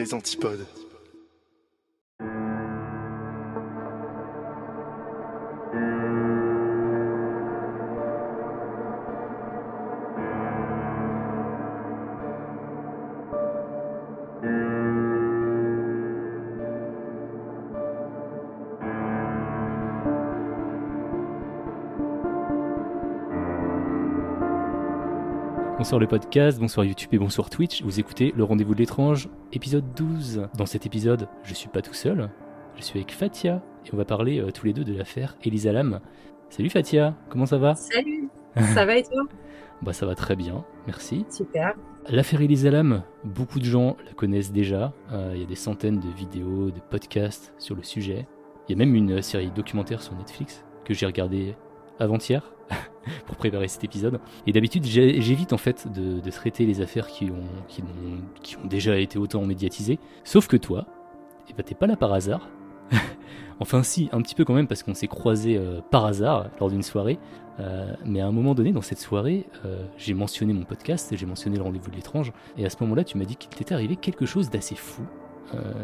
les antipodes. Bonsoir le podcast, bonsoir YouTube et bonsoir Twitch. Vous écoutez Le Rendez-vous de l'étrange, épisode 12. Dans cet épisode, je suis pas tout seul, je suis avec Fatia et on va parler euh, tous les deux de l'affaire Elisa Lam. Salut Fatia, comment ça va? Salut, ça va et toi? Bah ça va très bien, merci. Super. L'affaire Elisa Lam, beaucoup de gens la connaissent déjà. Euh, Il y a des centaines de vidéos, de podcasts sur le sujet. Il y a même une série documentaire sur Netflix que j'ai regardée avant-hier pour préparer cet épisode. Et d'habitude, j'évite en fait de, de traiter les affaires qui ont, qui, n'ont- qui ont déjà été autant médiatisées. Sauf que toi, eh ben, t'es pas là par hasard. enfin si, un petit peu quand même parce qu'on s'est croisés euh, par hasard lors d'une soirée. Euh, mais à un moment donné, dans cette soirée, euh, j'ai mentionné mon podcast, j'ai mentionné le rendez-vous de l'étrange. Et à ce moment-là, tu m'as dit qu'il t'était arrivé quelque chose d'assez fou.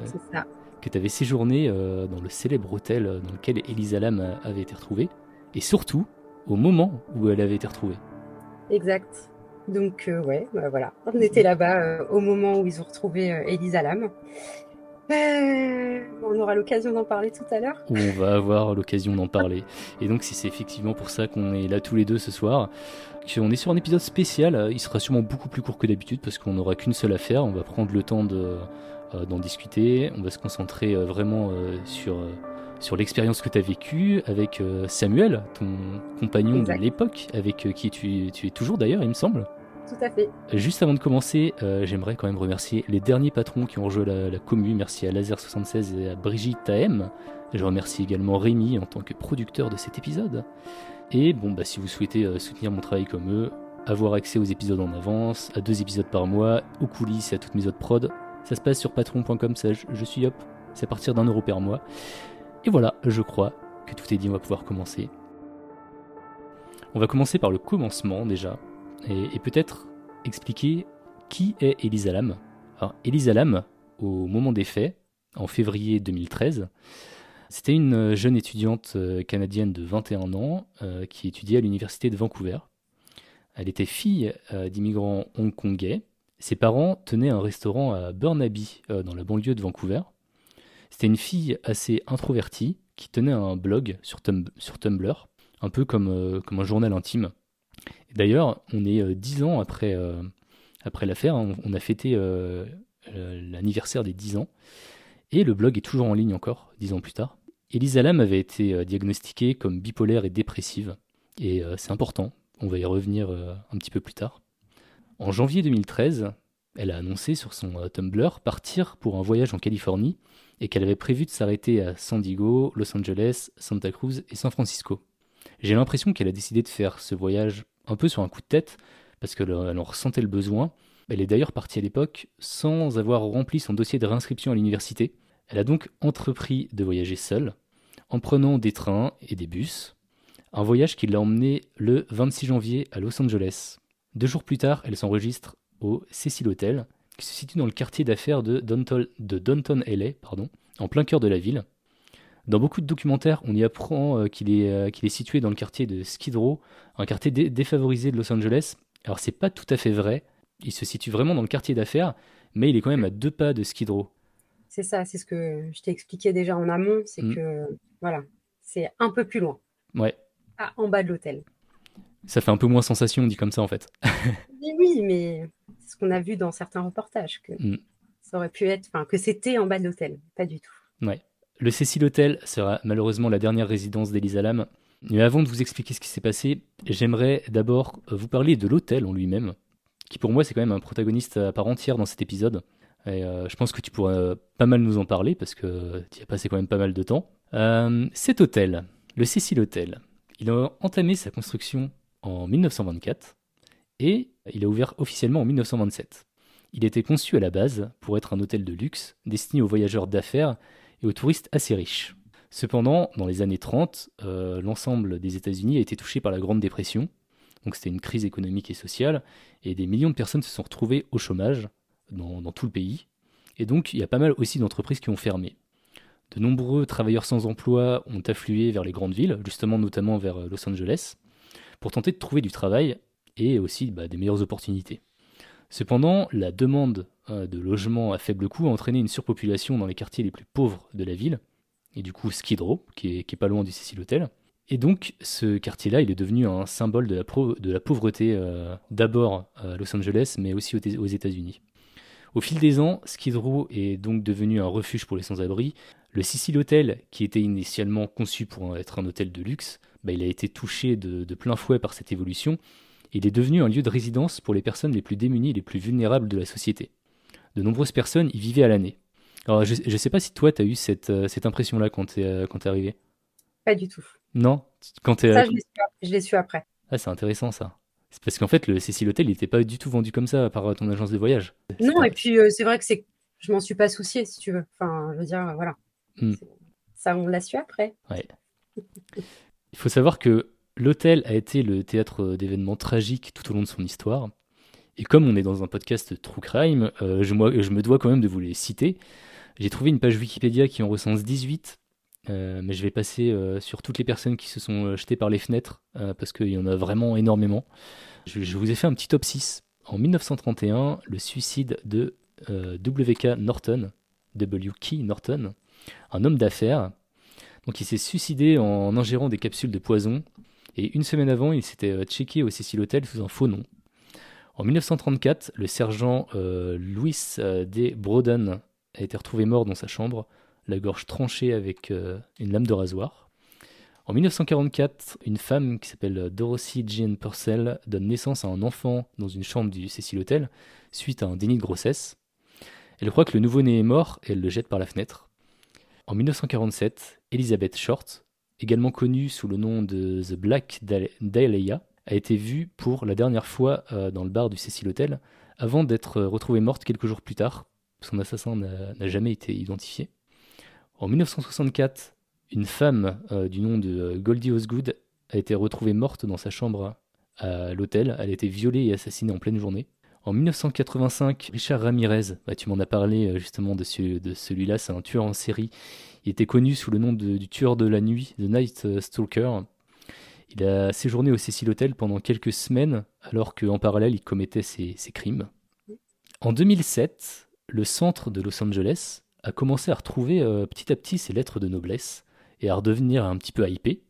C'est ça. que tu avais séjourné dans le célèbre hôtel dans lequel Elisa Lam avait été retrouvée, et surtout au moment où elle avait été retrouvée. Exact. Donc, euh, ouais, bah, voilà. On était là-bas euh, au moment où ils ont retrouvé euh, Elisa Lam. Euh, on aura l'occasion d'en parler tout à l'heure. On va avoir l'occasion d'en parler. Et donc, c'est effectivement pour ça qu'on est là tous les deux ce soir, qu'on est sur un épisode spécial, euh, il sera sûrement beaucoup plus court que d'habitude parce qu'on n'aura qu'une seule affaire. On va prendre le temps de, d'en discuter. On va se concentrer vraiment sur, sur l'expérience que tu as vécue avec euh, Samuel, ton compagnon Exact. de l'époque, avec euh, qui tu, tu es toujours d'ailleurs, il me semble. Tout à fait. Juste avant de commencer, euh, j'aimerais quand même remercier les derniers patrons qui ont rejoint la, la commu. Merci à Laser76 et à Brigitte AM. Je remercie également Rémi en tant que producteur de cet épisode. Et bon, bah, si vous souhaitez euh, soutenir mon travail comme eux, avoir accès aux épisodes en avance, à deux épisodes par mois, aux coulisses et à toutes mes autres prods, ça se passe sur patron.com slash je suis hop. C'est à partir d'un euro par mois. Et voilà, je crois que tout est dit, on va pouvoir commencer. On va commencer par le commencement déjà et, peut-être expliquer qui est Elisa Lam. Alors, Elisa Lam, au moment des faits, en février 2013, c'était une jeune étudiante euh, canadienne de 21 ans euh, qui étudiait à l'université de Vancouver. Elle était fille euh, d'immigrants hongkongais. Ses parents tenaient un restaurant à Burnaby, dans la banlieue de Vancouver. C'était une fille assez introvertie qui tenait un blog sur, Tum- sur Tumblr, un peu comme, euh, comme un journal intime. D'ailleurs, on est euh, dix ans après, euh, l'affaire, hein, on, a fêté l'anniversaire des 10 ans, et le blog est toujours en ligne encore, dix ans plus tard. Elisa Lam avait été diagnostiquée comme bipolaire et dépressive, et c'est important, on va y revenir un petit peu plus tard. En janvier 2013, elle a annoncé sur son Tumblr partir pour un voyage en Californie, et qu'elle avait prévu de s'arrêter à San Diego, Los Angeles, Santa Cruz et San Francisco. J'ai l'impression qu'elle a décidé de faire ce voyage un peu sur un coup de tête, parce qu'elle en ressentait le besoin. Elle est d'ailleurs partie à l'époque sans avoir rempli son dossier de réinscription à l'université. Elle a donc entrepris de voyager seule, en prenant des trains et des bus. Un voyage qui l'a emmenée le 26 janvier à Los Angeles. Deux jours plus tard, elle s'enregistre au Cecil Hotel, qui se situe dans le quartier d'affaires de Downton, de Downton LA, pardon, en plein cœur de la ville. Dans beaucoup de documentaires, on y apprend euh, qu'il est, euh, qu'il est situé dans le quartier de Skid Row, un quartier dé- défavorisé de Los Angeles. Alors c'est pas tout à fait vrai, il se situe vraiment dans le quartier d'affaires, mais il est quand même à deux pas de Skid Row. C'est ça, c'est ce que je t'ai expliqué déjà en amont. C'est Mm. que, voilà, c'est un peu plus loin, Ouais, ah, en bas de l'hôtel. Ça fait un peu moins sensation dit comme ça en fait. Oui, mais c'est ce qu'on a vu dans certains reportages, que Mm. ça aurait pu être, enfin, que c'était en bas de l'hôtel. Pas du tout. Ouais. Le Cecil Hotel sera malheureusement la dernière résidence d'Elisa Lam. Mais avant de vous expliquer ce qui s'est passé, j'aimerais d'abord vous parler de l'hôtel en lui-même, qui pour moi c'est quand même un protagoniste à part entière dans cet épisode. Et euh, je pense que tu pourras euh, pas mal nous en parler parce que tu y as passé quand même pas mal de temps. Euh, cet hôtel, le Cecil Hotel, il a entamé sa construction en 1924 et il a ouvert officiellement en 1927. Il était conçu à la base pour être un hôtel de luxe destiné aux voyageurs d'affaires et aux touristes assez riches. Cependant, dans les années 30, euh, l'ensemble des États-Unis a été touché par la Grande Dépression, donc c'était une crise économique et sociale, et des millions de personnes se sont retrouvées au chômage dans, tout le pays. Et donc, il y a pas mal aussi d'entreprises qui ont fermé. De nombreux travailleurs sans emploi ont afflué vers les grandes villes, justement notamment vers euh, Los Angeles, pour tenter de trouver du travail et aussi bah, des meilleures opportunités. Cependant, la demande euh, de logements à faible coût a entraîné une surpopulation dans les quartiers les plus pauvres de la ville, et du coup Skid Row, qui est, pas loin du Cecil Hotel. Et donc, ce quartier-là, il est devenu un symbole de la, pauvreté, euh, d'abord à Los Angeles, mais aussi aux, États-Unis. Au fil des ans, Skid Row est donc devenu un refuge pour les sans-abri. Le Cecil Hotel, qui était initialement conçu pour être un hôtel de luxe, bah, il a été touché de, de, plein fouet par cette évolution. Il est devenu un lieu de résidence pour les personnes les plus démunies et les plus vulnérables de la société. De nombreuses personnes y vivaient à l'année. Alors, je ne sais pas si toi, tu as eu cette, euh, cette impression-là quand tu es, euh, es, arrivé. Pas du tout. Non? Quand es, Ça, je l'ai su, après. Ah, c'est intéressant ça. C'est parce qu'en fait, le Cécile Hotel, il n'était pas du tout vendu comme ça par ton agence de voyage. Non, et puis c'est vrai que c'est, je m'en suis pas soucié, si tu veux. Enfin, je veux dire, voilà. Hmm. Ça, on l'a su après. Ouais. il faut savoir que l'hôtel a été le théâtre d'événements tragiques tout au long de son histoire. Et comme on est dans un podcast True Crime, je, je, me dois quand même de vous les citer. J'ai trouvé une page Wikipédia qui en recense 18, euh, mais je vais passer euh, sur toutes les personnes qui se sont euh, jetées par les fenêtres, parce qu'il y en a vraiment énormément. Je, vous ai fait un petit top 6. En 1931, le suicide de W.K. Norton, W.K. Norton, un homme d'affaires. Donc il s'est suicidé en ingérant des capsules de poison, et une semaine avant, il s'était checké au Cecil Hotel sous un faux nom. En 1934, le sergent Louis D. Broden a été retrouvé mort dans sa chambre, la gorge tranchée avec euh, une lame de rasoir. En 1944, une femme qui s'appelle Dorothy Jean Purcell donne naissance à un enfant dans une chambre du Cecil Hotel suite à un déni de grossesse. Elle croit que le nouveau-né est mort et elle le jette par la fenêtre. En 1947, Elizabeth Short, également connue sous le nom de The Black Dahlia, a été vue pour la dernière fois euh, dans le bar du Cecil Hotel avant d'être retrouvée morte quelques jours plus tard son assassin n'a jamais été identifié. En 1964, une femme euh, du nom de euh, Goldie Osgood a été retrouvée morte dans sa chambre à l'hôtel. Elle a été violée et assassinée en pleine journée. En 1985, Richard Ramirez, bah, tu m'en as parlé euh, justement de, celui-là, c'est un tueur en série. Il était connu sous le nom du tueur de la nuit, The Night Stalker. Il a séjourné au Cecil Hotel pendant quelques semaines, alors qu'en parallèle, il commettait ses, crimes. En 2007, le centre de Los Angeles a commencé à retrouver euh, petit à petit ses lettres de noblesse et à redevenir un petit peu hypé.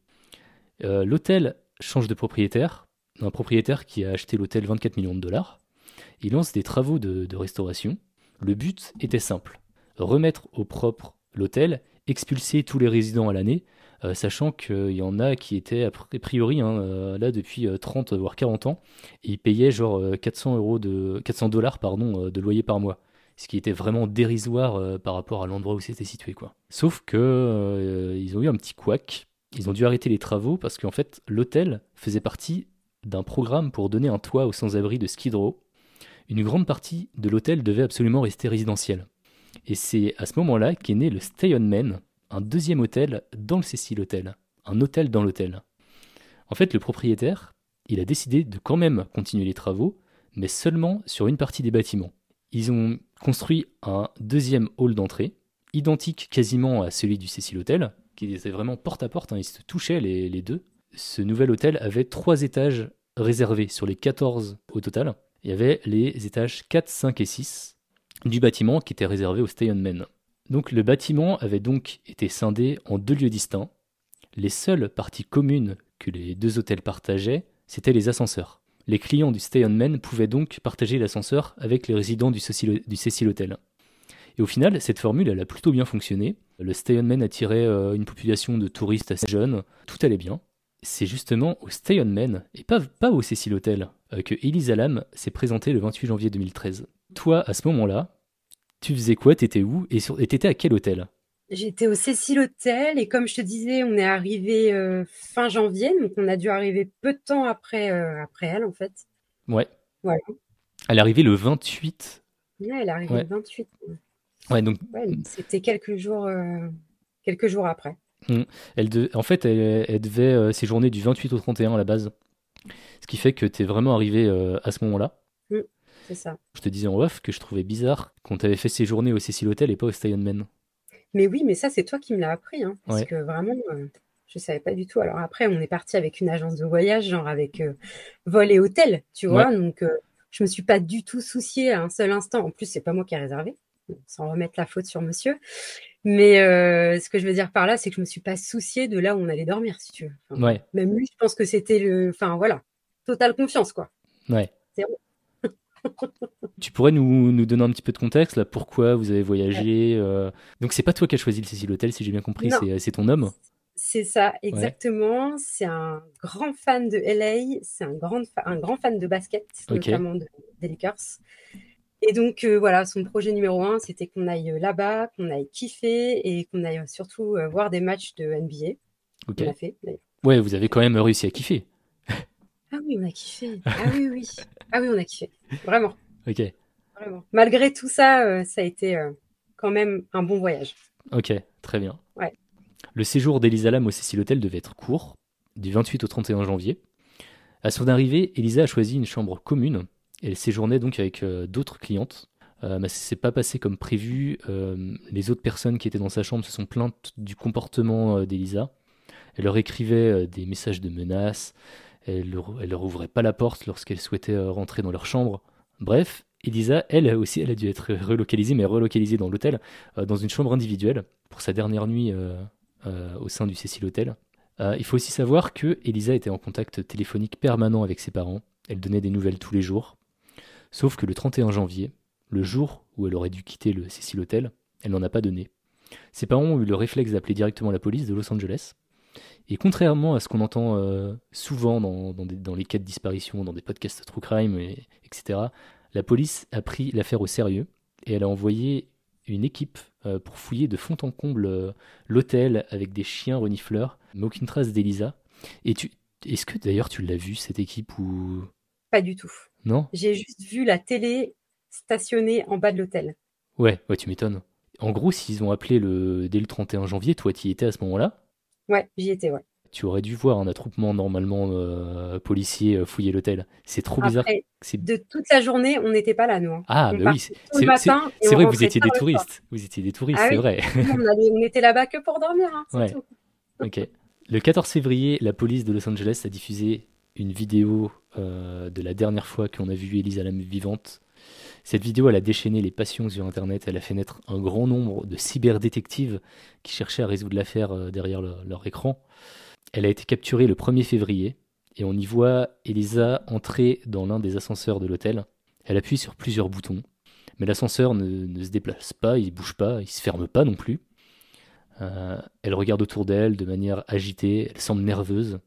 Euh, l'hôtel change de propriétaire, un propriétaire qui a acheté l'hôtel 24 millions de dollars. Il lance des travaux de, restauration. Le but était simple remettre au propre l'hôtel, expulser tous les résidents à l'année, euh, sachant qu'il y en a qui étaient a priori hein, là depuis 30 voire 40 ans et ils payaient genre 400 euros de 400 dollars pardon de loyer par mois ce qui était vraiment dérisoire euh, par rapport à l'endroit où c'était situé. Sauf que euh, ils ont eu un petit couac, ils ont dû arrêter les travaux parce qu'en fait l'hôtel faisait partie d'un programme pour donner un toit aux sans-abri de Skid Row. Une grande partie de l'hôtel devait absolument rester résidentielle. Et c'est à ce moment-là qu'est né le Stay On un deuxième hôtel dans le Cecil Hotel, un hôtel dans l'hôtel. En fait, le propriétaire, il a décidé de quand même continuer les travaux, mais seulement sur une partie des bâtiments. Ils ont construit un deuxième hall d'entrée, identique quasiment à celui du Cecil Hotel, qui était vraiment porte à porte, ils se touchaient les, deux. Ce nouvel hôtel avait trois étages réservés sur les 14 au total. Il y avait les étages 4, 5 et 6 du bâtiment qui étaient réservés au Stay on Men. Donc le bâtiment avait donc été scindé en deux lieux distincts. Les seules parties communes que les deux hôtels partageaient, c'étaient les ascenseurs. Les clients du Stay On Men pouvaient donc partager l'ascenseur avec les résidents du Cecil, Hotel. Et au final, cette formule, elle a plutôt bien fonctionné. Le Stay On Men attirait euh, une population de touristes assez jeunes, tout allait bien. C'est justement au Stay On Men, et pas, pas au Cecil Hotel, euh, que Elisa Lam s'est présentée le 28 janvier 2013. Toi, à ce moment-là, tu faisais quoi? T'étais où? Et t'étais à quel hôtel? J'étais au Cécile Hotel et comme je te disais, on est arrivé euh, fin janvier, donc on a dû arriver peu de temps après, euh, après elle en fait. Ouais. Voilà. Elle est arrivée le 28. Ouais, elle est arrivée le 28. Ouais, donc. c'était quelques jours, euh, quelques jours après. Mmh. Elle En fait, elle, devait séjourner du 28 au 31 à la base. Ce qui fait que tu es vraiment arrivé à ce moment-là. Mmh. c'est ça. Je te disais en off que je trouvais bizarre qu'on t'avait fait séjourner au Cecil Hotel et pas au Stay on Men. Mais oui, mais ça, c'est toi qui me l'as appris. Hein, parce Ouais. que vraiment, euh, je savais pas du tout. Alors après, on est parti avec une agence de voyage, genre avec euh, vol et hôtel, tu vois. Donc, euh, je me suis pas du tout souciée à un seul instant. En plus, c'est pas moi qui ai réservé, sans remettre la faute sur monsieur. Mais euh, ce que je veux dire par là, c'est que je me suis pas souciée de là où on allait dormir, si tu veux. Enfin, Ouais, Même lui, je pense que c'était le. Enfin, voilà. Totale confiance, quoi. ouais. Tu pourrais nous, nous donner un petit peu de contexte là, pourquoi vous avez voyagé euh, Donc c'est pas toi qui as choisi le Cecil Hotel, si j'ai bien compris, Non. c'est ton homme. C'est ça, exactement. C'est un grand fan de LA, c'est un grand, un grand fan de basket, Ok. notamment de, des Lakers. Et donc, euh, voilà, son projet numéro un, c'était qu'on aille euh, là-bas, qu'on aille kiffer et qu'on aille euh, surtout euh, voir des matchs de NBA. Ok. On a fait. Ouais, vous avez quand même réussi à kiffer. Ah oui, on a kiffé. Ah oui, oui. Ah oui, on a kiffé. Vraiment, Ok, vraiment. Malgré tout ça, euh, ça a été quand même un bon voyage. ok, très bien. Ouais. Le séjour d'Elisa Lam au Cecil Hotel devait être court, du 28 au 31 janvier. À son arrivée, Elisa a choisi une chambre commune. Elle séjournait donc avec euh, d'autres clientes. Euh, ça s'est pas passé comme prévu. Euh, les autres personnes qui étaient dans sa chambre se sont plaintes du comportement euh, d'Elisa. Elle leur écrivait des messages de menaces. Elle leur, elle leur ouvrait pas la porte lorsqu'elle souhaitait rentrer dans leur chambre. Bref, Elisa, elle aussi, elle a dû être relocalisée, mais relocalisée dans l'hôtel, dans une chambre individuelle, pour sa dernière nuit au sein du Cecil Hotel. Euh, il faut aussi savoir que Elisa était en contact téléphonique permanent avec ses parents. Elle donnait des nouvelles tous les jours. Sauf que le 31 janvier, le jour où elle aurait dû quitter le Cecil Hotel, elle n'en a pas donné. Ses parents ont eu le réflexe d'appeler directement la police de Los Angeles. Et contrairement à ce qu'on entend euh, souvent dans, les cas de disparition, dans des podcasts true crime, et- etc., la police a pris l'affaire au sérieux et elle a envoyé une équipe euh, pour fouiller de fond en comble euh, l'hôtel avec des chiens renifleurs, mais aucune trace d'Elisa. Et tu, est-ce que d'ailleurs tu l'as vu cette équipe ou Pas du tout. non J'ai juste vu la télé stationnée en bas de l'hôtel. Ouais, ouais, tu m'étonnes. En gros, s'ils ont appelé le dès le 31 janvier, toi tu y étais à ce moment-là, Ouais, j'y étais, ouais. tu aurais dû voir un attroupement normalement euh, policier euh, fouiller l'hôtel. C'est trop bizarre. Après, C'est- de toute la journée, on n'était pas là, nous. hein. Ah, on bah oui, c'est vrai que vous étiez des touristes. Vous étiez des touristes, Ah c'est oui. vrai. on, allait- on était là-bas que pour dormir, hein, Ouais. tout. Ok. Le 14 février, la police de Los Angeles a diffusé une vidéo euh, de la dernière fois qu'on a vu Elisa Lam vivante. Cette vidéo, elle a déchaîné les passions sur Internet. Elle a fait naître un grand nombre de cyberdétectives qui cherchaient à résoudre l'affaire euh, derrière le- leur écran. Elle a été capturée le 1er février et on y voit Elisa entrer dans l'un des ascenseurs de l'hôtel. Elle appuie sur plusieurs boutons, mais l'ascenseur ne, ne se déplace pas, il bouge pas, il se ferme pas non plus. Euh, elle regarde autour d'elle de manière agitée, elle semble nerveuse.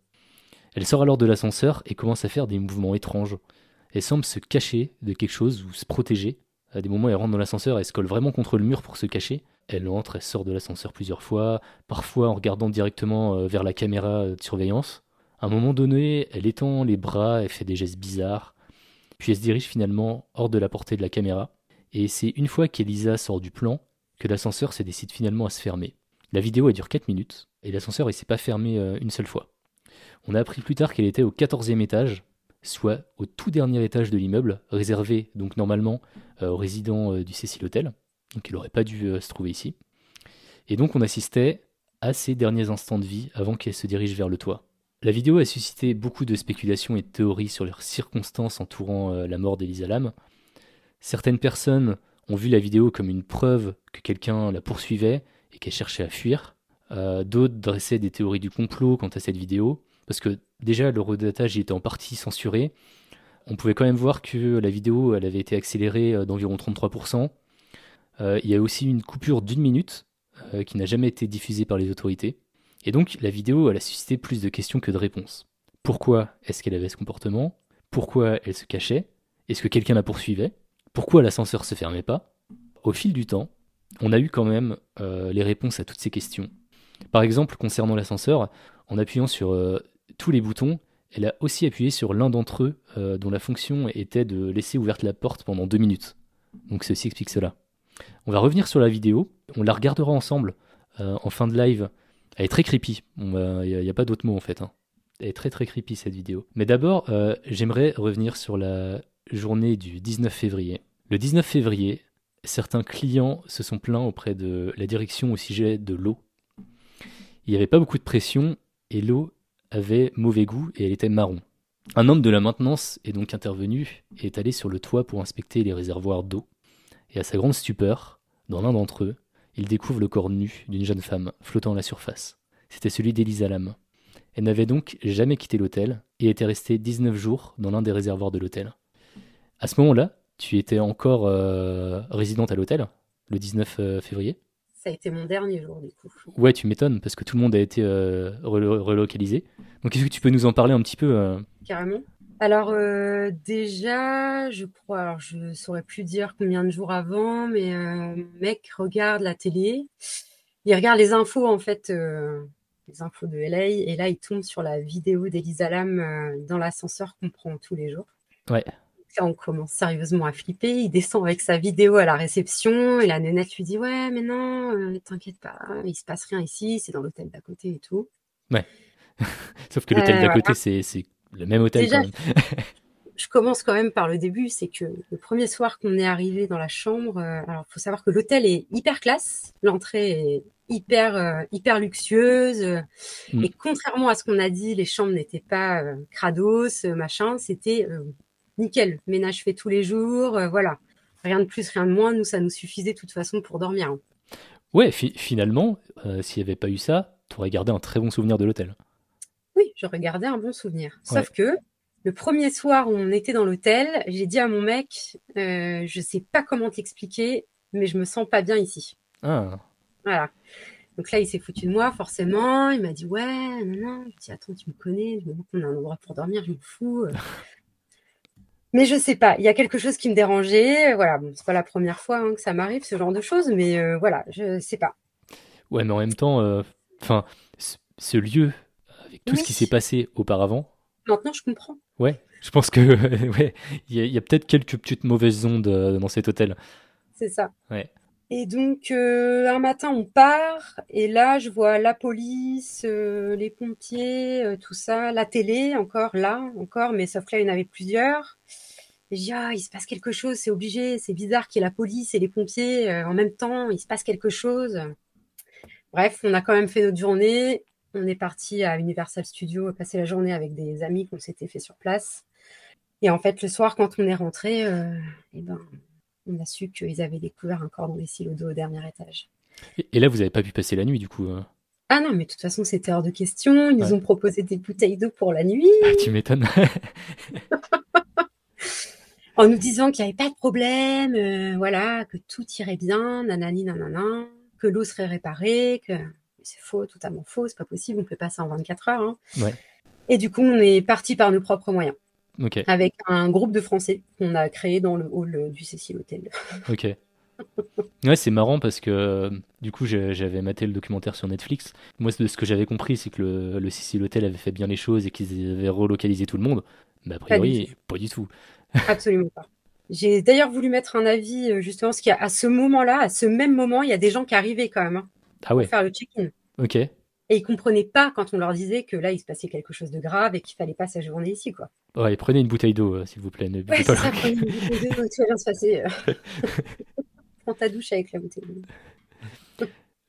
Elle sort alors de l'ascenseur et commence à faire des mouvements étranges. Elle semble se cacher de quelque chose ou se protéger. À des moments, elle rentre dans l'ascenseur, elle se colle vraiment contre le mur pour se cacher. Elle entre, elle sort de l'ascenseur plusieurs fois, parfois en regardant directement euh, vers la caméra de surveillance. À un moment donné, elle étend les bras, elle fait des gestes bizarres. Puis elle se dirige finalement hors de la portée de la caméra. Et c'est une fois qu'Elisa sort du plan que l'ascenseur se décide finalement à se fermer. La vidéo elle dure 4 minutes et l'ascenseur il s'est pas fermé euh, une seule fois. On a appris plus tard qu'elle était au 14e étage, soit au tout dernier étage de l'immeuble, réservé donc normalement euh, aux résidents euh, du Cecil Hotel. Donc il n'aurait pas dû euh, se trouver ici. Et donc on assistait à ses derniers instants de vie avant qu'elle se dirige vers le toit. La vidéo a suscité beaucoup de spéculations et de théories sur les circonstances entourant la mort d'Elisa Lam. Certaines personnes ont vu la vidéo comme une preuve que quelqu'un la poursuivait et qu'elle cherchait à fuir. Euh, D'autres dressaient des théories du complot quant à cette vidéo, parce que déjà le redatage était en partie censuré. On pouvait quand même voir que la vidéo avait été accélérée euh, d'environ 33%. Euh, il y a aussi une coupure d'une minute qui n'a jamais été diffusée par les autorités. Et donc la vidéo a suscité plus de questions que de réponses. Pourquoi est-ce qu'elle avait ce comportement? Pourquoi elle se cachait? Est-ce que quelqu'un la poursuivait? Pourquoi l'ascenseur se fermait pas? Au fil du temps, on a eu quand même les réponses à toutes ces questions. Par exemple, concernant l'ascenseur, en appuyant sur euh, tous les boutons, elle a aussi appuyé sur l'un d'entre eux euh, dont la fonction était de laisser ouverte la porte pendant deux minutes. Donc ceci explique cela. On va revenir sur la vidéo, on la regardera ensemble euh, en fin de live. Elle est très creepy, il n'y a, a, pas d'autre mot en fait. Hein. Elle est très très creepy cette vidéo. Mais d'abord, j'aimerais revenir sur la journée du 19 février. Le 19 février, certains clients se sont plaints auprès de la direction au sujet de l'eau. Il n'y avait pas beaucoup de pression et l'eau avait mauvais goût et elle était marron. Un homme de la maintenance est donc intervenu et est allé sur le toit pour inspecter les réservoirs d'eau. Et à sa grande stupeur, dans l'un d'entre eux, il découvre le corps nu d'une jeune femme flottant à la surface. C'était celui d'Elisa Lam. Elle n'avait donc jamais quitté l'hôtel et était restée 19 jours dans l'un des réservoirs de l'hôtel. À ce moment-là, tu étais encore euh, résidente à l'hôtel, le 19 euh, février Ça a été mon dernier jour, du coup. Ouais, tu m'étonnes, parce que tout le monde a été euh, relo- relocalisé. Donc, est-ce que tu peux nous en parler un petit peu euh? Carrément. Alors euh, déjà, je crois, alors je saurais plus dire combien de jours avant, mais mec regarde la télé, il regarde les infos en fait, les infos de LA, et là il tombe sur la vidéo d'Elisa Lam dans l'ascenseur qu'on prend tous les jours. Ouais. On commence sérieusement à flipper. Il descend avec sa vidéo à la réception et la nénette lui dit ouais mais non, euh, t'inquiète pas, il se passe rien ici, c'est dans l'hôtel d'à côté et tout. Sauf que l'hôtel Euh, d'à voilà. côté, c'est c'est le même hôtel Déjà, quand même. je commence quand même par le début, c'est que le premier soir qu'on est arrivé dans la chambre, euh, alors faut savoir que l'hôtel est hyper classe, l'entrée est hyper euh, hyper luxueuse euh, Mm. et contrairement à ce qu'on a dit, les chambres n'étaient pas euh, crados, machin, c'était nickel, ménage fait tous les jours, euh, voilà. Rien de plus, rien de moins, nous ça nous suffisait de toute façon pour dormir. hein. Ouais, fi- finalement, euh, s'il n'y avait pas eu ça, tu aurais gardé un très bon souvenir de l'hôtel. Oui, je regardais un bon souvenir. Sauf que le premier soir où on était dans l'hôtel, j'ai dit à mon mec, euh, je sais pas comment t'expliquer, mais je me sens pas bien ici. Ah, Voilà. Donc là, il s'est foutu de moi, forcément. Il m'a dit, ouais, non, non. Je lui ai dit, attends, tu me connais, qu'on a un endroit pour dormir, je m'en fous. Mais je sais pas, il y a quelque chose qui me dérangeait. Voilà, bon, c'est pas la première fois hein, que ça m'arrive, ce genre de choses, mais euh, voilà, je sais pas. ouais, mais en même temps, euh, enfin, ce, ce lieu, avec tout ce qui s'est passé auparavant, Maintenant, je comprends. ouais, je pense que, ouais, il y a, a peut-être quelques petites mauvaises ondes euh, dans cet hôtel. C'est ça. Ouais. Et donc, euh, un matin, on part, et là, je vois la police, euh, les pompiers, euh, tout ça, la télé, encore là, encore, mais sauf que là, il y en avait plusieurs. Et je dis, ah, il se passe quelque chose, c'est obligé, c'est bizarre qu'il y ait la police et les pompiers en même temps, il se passe quelque chose. Bref, on a quand même fait notre journée. On est parti à Universal Studios passer la journée avec des amis qu'on s'était fait sur place. Et en fait, le soir, quand on est rentré, eh ben, on a su qu'ils avaient découvert un corps dans les silos d'eau au dernier étage. Et, et là, vous n'avez pas pu passer la nuit, du coup. euh. Ah non, mais de toute façon, c'était hors de question. Ils nous Ouais. ont proposé des bouteilles d'eau pour la nuit, Ah, tu m'étonnes. en nous disant qu'il n'y avait pas de problème, euh, voilà, que tout irait bien, nanani, nanana, que l'eau serait réparée, que c'est faux, totalement faux, c'est pas possible, on peut pas ça en 24 heures. hein. Ouais. Et du coup, on est parti par nos propres moyens, Avec un groupe de Français qu'on a créé dans le hall du Cécile Hotel. ok. Ouais, c'est marrant parce que euh, du coup, j'avais maté le documentaire sur Netflix. Moi, de ce que j'avais compris, c'est que le, le Sicile Hotel avait fait bien les choses et qu'ils avaient relocalisé tout le monde. Mais a priori, du pas du tout. Absolument pas. J'ai d'ailleurs voulu mettre un avis, euh, justement, parce qu'à ce moment-là, à ce même moment, il y a des gens qui arrivaient quand même hein, Ah ouais, pour faire le check-in. ok. Et ils comprenaient pas quand on leur disait que là, il se passait quelque chose de grave et qu'il fallait pas séjourner ici, quoi. Ouais, prenez une bouteille d'eau, euh, s'il vous plaît. Ne Ouais, pas ça, prenez une bouteille d'eau, tout va bien se passer. Prends ta douche avec la bouteille d'eau.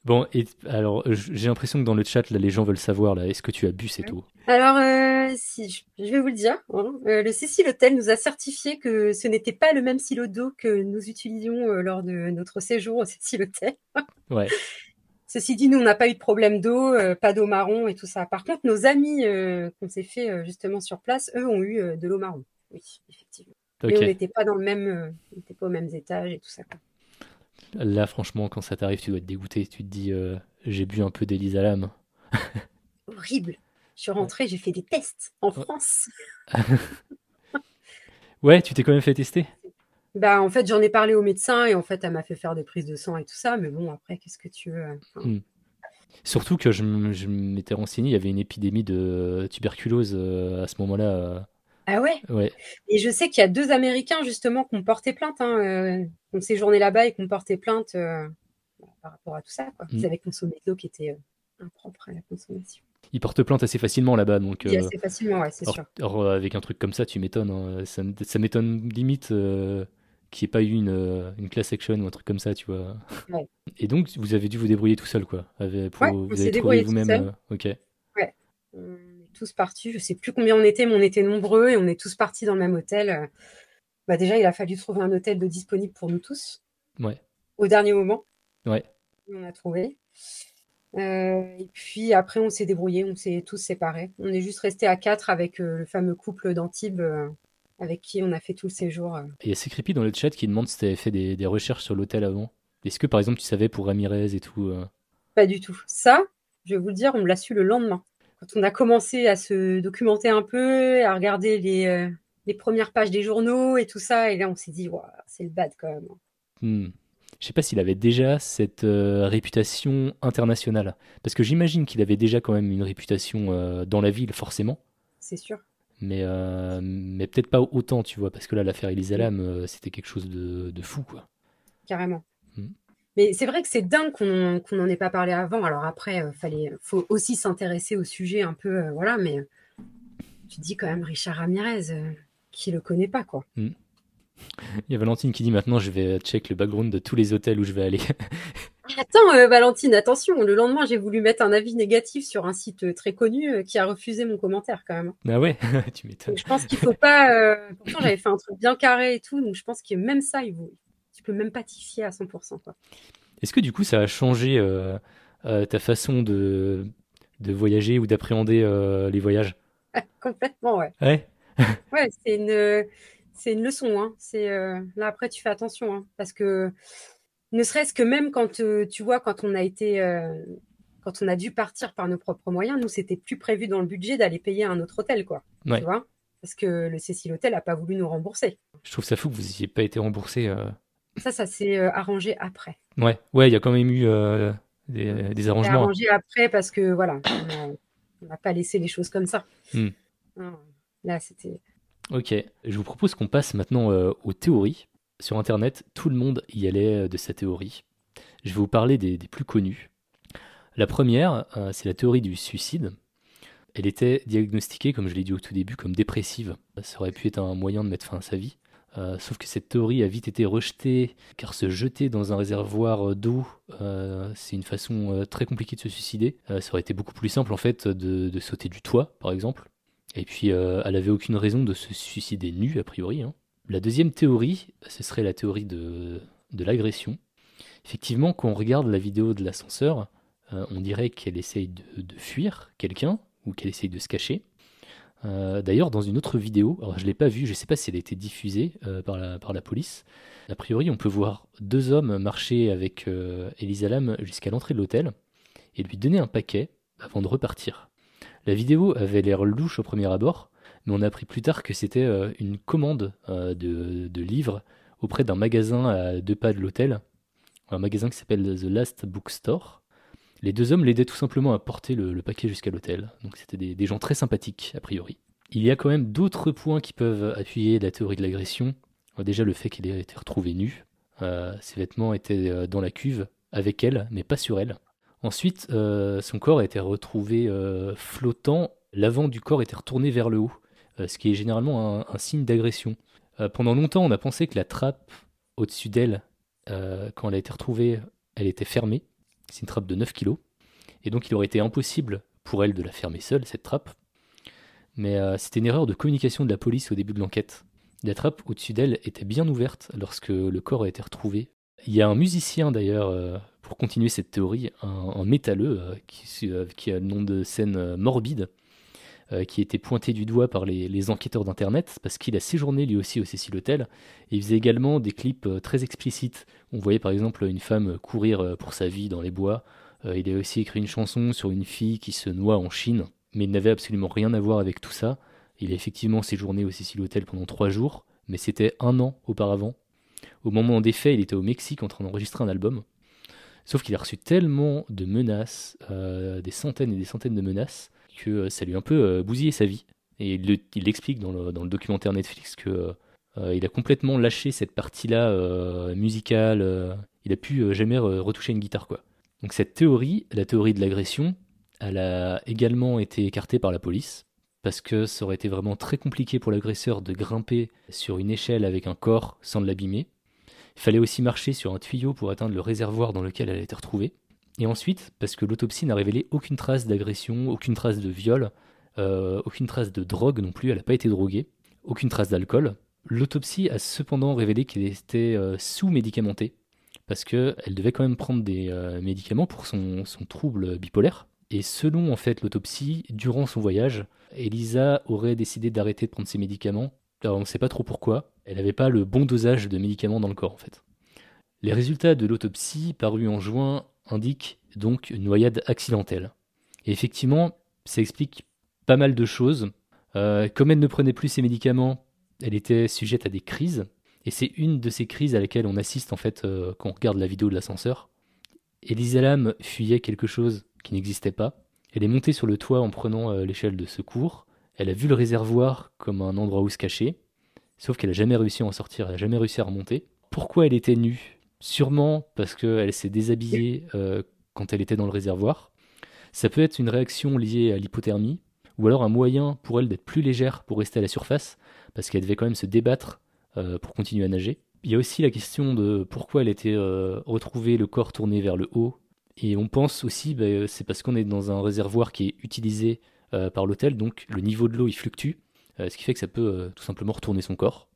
Bon, et alors, j'ai l'impression que dans le chat, là, les gens veulent savoir, là, est-ce que tu as bu cette eau? Alors, euh, si, je je vais vous le dire, hein, euh, le Cécile Hotel nous a certifié que ce n'était pas le même silo d'eau que nous utilisions euh, lors de notre séjour au Cécile Hotel. Ouais, Ceci dit, nous, on n'a pas eu de problème d'eau, euh, pas d'eau marron et tout ça. Par contre, nos amis euh, qu'on s'est fait euh, justement sur place, eux, ont eu de l'eau marron. Oui, effectivement. Mais on n'était pas dans le même, on n'était pas aux mêmes étages et tout ça. quoi. Là, franchement, quand ça t'arrive, tu dois être dégoûté. Tu te dis, j'ai bu un peu d'Elisa Lam. Horrible. Je suis rentrée, j'ai fait des tests en France. Ouais, tu t'es quand même fait tester? Bah, en fait, j'en ai parlé au médecin et en fait, elle m'a fait faire des prises de sang et tout ça. Mais bon, après, qu'est-ce que tu veux enfin, Hmm. Surtout que je, m'étais renseigné, il y avait une épidémie de tuberculose euh, à ce moment-là. euh, Ah ouais? Ouais, Et je sais qu'il y a deux Américains justement qui ont porté plainte, hein, euh, qui ont séjourné là-bas et qui ont porté plainte euh, par rapport à tout ça. Quoi. Ils Mm. avaient consommé de l'eau qui était euh, impropre à la consommation. ils portent plainte assez facilement là-bas. Donc, oui, assez facilement, ouais, c'est sûr. Alors, avec un truc comme ça, tu m'étonnes. Hein. Ça, ça m'étonne limite qu'il n'y ait pas eu une, une class action ou un truc comme ça, tu vois. Ouais. Et donc, vous avez dû vous débrouiller tout seul, quoi. Avec, pour, ouais, vous avez trouvé vous-même. ok. Ouais. On est tous partis. Je sais plus combien on était, mais on était nombreux et on est tous partis dans le même hôtel. Bah déjà, il a fallu trouver un hôtel de disponible pour nous tous. Ouais. Au dernier moment. Ouais. On a trouvé. Euh, et puis après, on s'est débrouillé, on s'est tous séparés. On est juste resté à quatre avec euh, le fameux couple d'Antibes euh, avec qui on a fait tout le séjour. Il y a Creepy dans le chat qui demande si tu avais fait des, recherches sur l'hôtel avant. Est-ce que par exemple tu savais pour Ramirez et tout Pas du tout. Ça, je vais vous le dire, on me l'a su le lendemain. Quand on a commencé à se documenter un peu, à regarder les, les premières pages des journaux et tout ça, et là on s'est dit, c'est le bad quand même. Hmm. Je sais pas s'il avait déjà cette euh, réputation internationale. Parce que j'imagine qu'il avait déjà quand même une réputation euh, dans la ville, forcément. C'est sûr. Mais, euh, mais peut-être pas autant, tu vois, parce que là, l'affaire Elisa Lam, c'était quelque chose de, de, fou, quoi. Carrément. Hmm. Mais c'est vrai que c'est dingue qu'on n'en ait pas parlé avant. Alors après, il fallait, faut aussi s'intéresser au sujet un peu, voilà, mais tu dis quand même Richard Ramirez, qui le connaît pas, quoi. Hmm. Il y a Valentine qui dit maintenant je vais check le background de tous les hôtels où je vais aller. Attends, euh, Valentine, attention. Le lendemain, j'ai voulu mettre un avis négatif sur un site euh, très connu euh, qui a refusé mon commentaire quand même. Ah ouais, tu m'étonnes. Je pense qu'il faut pas. Pourtant, j'avais fait un truc bien carré et tout, donc je pense que même ça, il vaut... tu peux même pas t'y fier à 100%. Est-ce que du coup, ça a changé ta façon de, de voyager ou d'appréhender les voyages? Complètement, ouais. Ouais. ouais, c'est une une leçon. Hein. C'est euh, là après tu fais attention hein, parce que ne serait-ce que même quand euh, tu vois quand on a été euh, quand on a dû partir par nos propres moyens, nous c'était plus prévu dans le budget d'aller payer un autre hôtel quoi. Tu vois? Parce que le Cécile Hôtel a pas voulu nous rembourser. Je trouve ça fou que vous n'ayez pas été remboursé. Ça, ça s'est arrangé après. Ouais, ouais, il y a quand même eu des, des, arrangements. arrangé après parce que voilà, on n'a pas laissé les choses comme ça. Hmm. Là, c'était Ok, je vous propose qu'on passe maintenant euh, aux théories. Sur Internet, tout le monde y allait euh, de sa théorie. Je vais vous parler des, plus connues. La première, euh, c'est la théorie du suicide. Elle était diagnostiquée, comme je l'ai dit au tout début, comme dépressive. Ça aurait pu être un moyen de mettre fin à sa vie. sauf que cette théorie a vite été rejetée, car se jeter dans un réservoir d'eau, c'est une façon très compliquée de se suicider. ça aurait été beaucoup plus simple en fait de sauter du toit, par exemple. Et puis, euh, elle avait aucune raison de se suicider nue, a priori. Hein. La deuxième théorie, ce serait la théorie de, l'agression. Effectivement, quand on regarde la vidéo de l'ascenseur, euh, on dirait qu'elle essaye de, fuir quelqu'un ou qu'elle essaye de se cacher. Euh, d'ailleurs, dans une autre vidéo, alors je ne l'ai pas vue, je ne sais pas si elle a été diffusée par, la, par la police. A priori, on peut voir deux hommes marcher avec Elisa Lam jusqu'à l'entrée de l'hôtel et lui donner un paquet avant de repartir. La vidéo avait l'air louche au premier abord, mais on a appris plus tard que c'était euh, une commande euh, de, livres auprès d'un magasin à deux pas de l'hôtel, un magasin qui s'appelle The Last Bookstore. Les deux hommes l'aidaient tout simplement à porter le, paquet jusqu'à l'hôtel, donc c'était des, gens très sympathiques a priori. Il y a quand même d'autres points qui peuvent appuyer la théorie de l'agression. Déjà le fait qu'il ait été retrouvé nu, euh, ses vêtements étaient dans la cuve avec elle, mais pas sur elle. Ensuite, euh, son corps a été retrouvé euh, flottant, l'avant du corps était retourné vers le haut, euh, ce qui est généralement un, signe d'agression. pendant longtemps, on a pensé que la trappe au-dessus d'elle, quand elle a été retrouvée, elle était fermée. C'est une trappe de 9 kg. Et donc il aurait été impossible pour elle de la fermer seule, cette trappe. Mais c'était une erreur de communication de la police au début de l'enquête. La trappe au-dessus d'elle était bien ouverte lorsque le corps a été retrouvé. Il y a un musicien d'ailleurs pour continuer cette théorie, un, métalleux euh, euh, qui, a le nom de scène euh, qui était pointé du doigt par les, enquêteurs d'Internet, parce qu'il a séjourné lui aussi au Cécile Hotel, et il faisait également des clips très explicites. On voyait par exemple une femme courir pour sa vie dans les bois. il a aussi écrit une chanson sur une fille qui se noie en Chine, mais il n'avait absolument rien à voir avec tout ça. Il a effectivement séjourné au Cécile Hotel pendant trois jours, mais c'était un an auparavant. Au moment des faits, il était au Mexique en train d'enregistrer un album. Sauf qu'il a reçu tellement de menaces, euh, des centaines et des centaines de menaces, que euh, ça lui a un peu euh, bousillé sa vie. Et il, explique dans le, documentaire Netflix que il a complètement lâché cette partie-là musicale. il a pu jamais retoucher une guitare, quoi. Donc cette théorie, la théorie de l'agression, Elle a également été écartée par la police parce que ça aurait été vraiment très compliqué pour l'agresseur de grimper sur une échelle avec un corps sans l'abîmer. Il fallait aussi marcher sur un tuyau pour atteindre le réservoir dans lequel elle a été retrouvée. Et ensuite, parce que l'autopsie n'a révélé aucune trace d'agression, aucune trace de viol, euh, aucune trace de drogue non plus, elle n'a pas été droguée, aucune trace d'alcool. L'autopsie a cependant révélé qu'elle était euh, sous-médicamentée, parce qu'elle devait quand même prendre des euh, médicaments pour son, son, trouble bipolaire. Et selon en fait l'autopsie, durant son voyage, Elisa aurait décidé d'arrêter de prendre ses médicaments. Alors on ne sait pas trop pourquoi. Elle n'avait pas le bon dosage de médicaments dans le corps en fait. Les résultats de l'autopsie parus en juin indiquent donc une noyade accidentelle. Et effectivement, ça explique pas mal de choses. Euh, comme elle ne prenait plus ses médicaments, elle était sujette à des crises. Et c'est une de ces crises à laquelle on assiste en fait euh, quand on regarde la vidéo de l'ascenseur. Elisa Lam fuyait quelque chose qui n'existait pas. Elle est montée sur le toit en prenant euh, l'échelle de secours. Elle a vu le réservoir comme un endroit où se cacher. Sauf qu'elle n'a jamais réussi à en sortir, elle n'a jamais réussi à remonter. Pourquoi elle était nue? Sûrement parce qu'elle s'est déshabillée euh, quand elle était dans le réservoir. Ça peut être une réaction liée à l'hypothermie, ou alors un moyen pour elle d'être plus légère pour rester à la surface, parce qu'elle devait quand même se débattre euh, pour continuer à nager. Il y a aussi la question de pourquoi elle était retrouvée le corps tourné vers le haut et on pense aussi, bah, c'est parce qu'on est dans un réservoir qui est utilisé euh, par l'hôtel, donc le niveau de l'eau il fluctue, euh, ce qui fait que ça peut euh, tout simplement retourner son corps.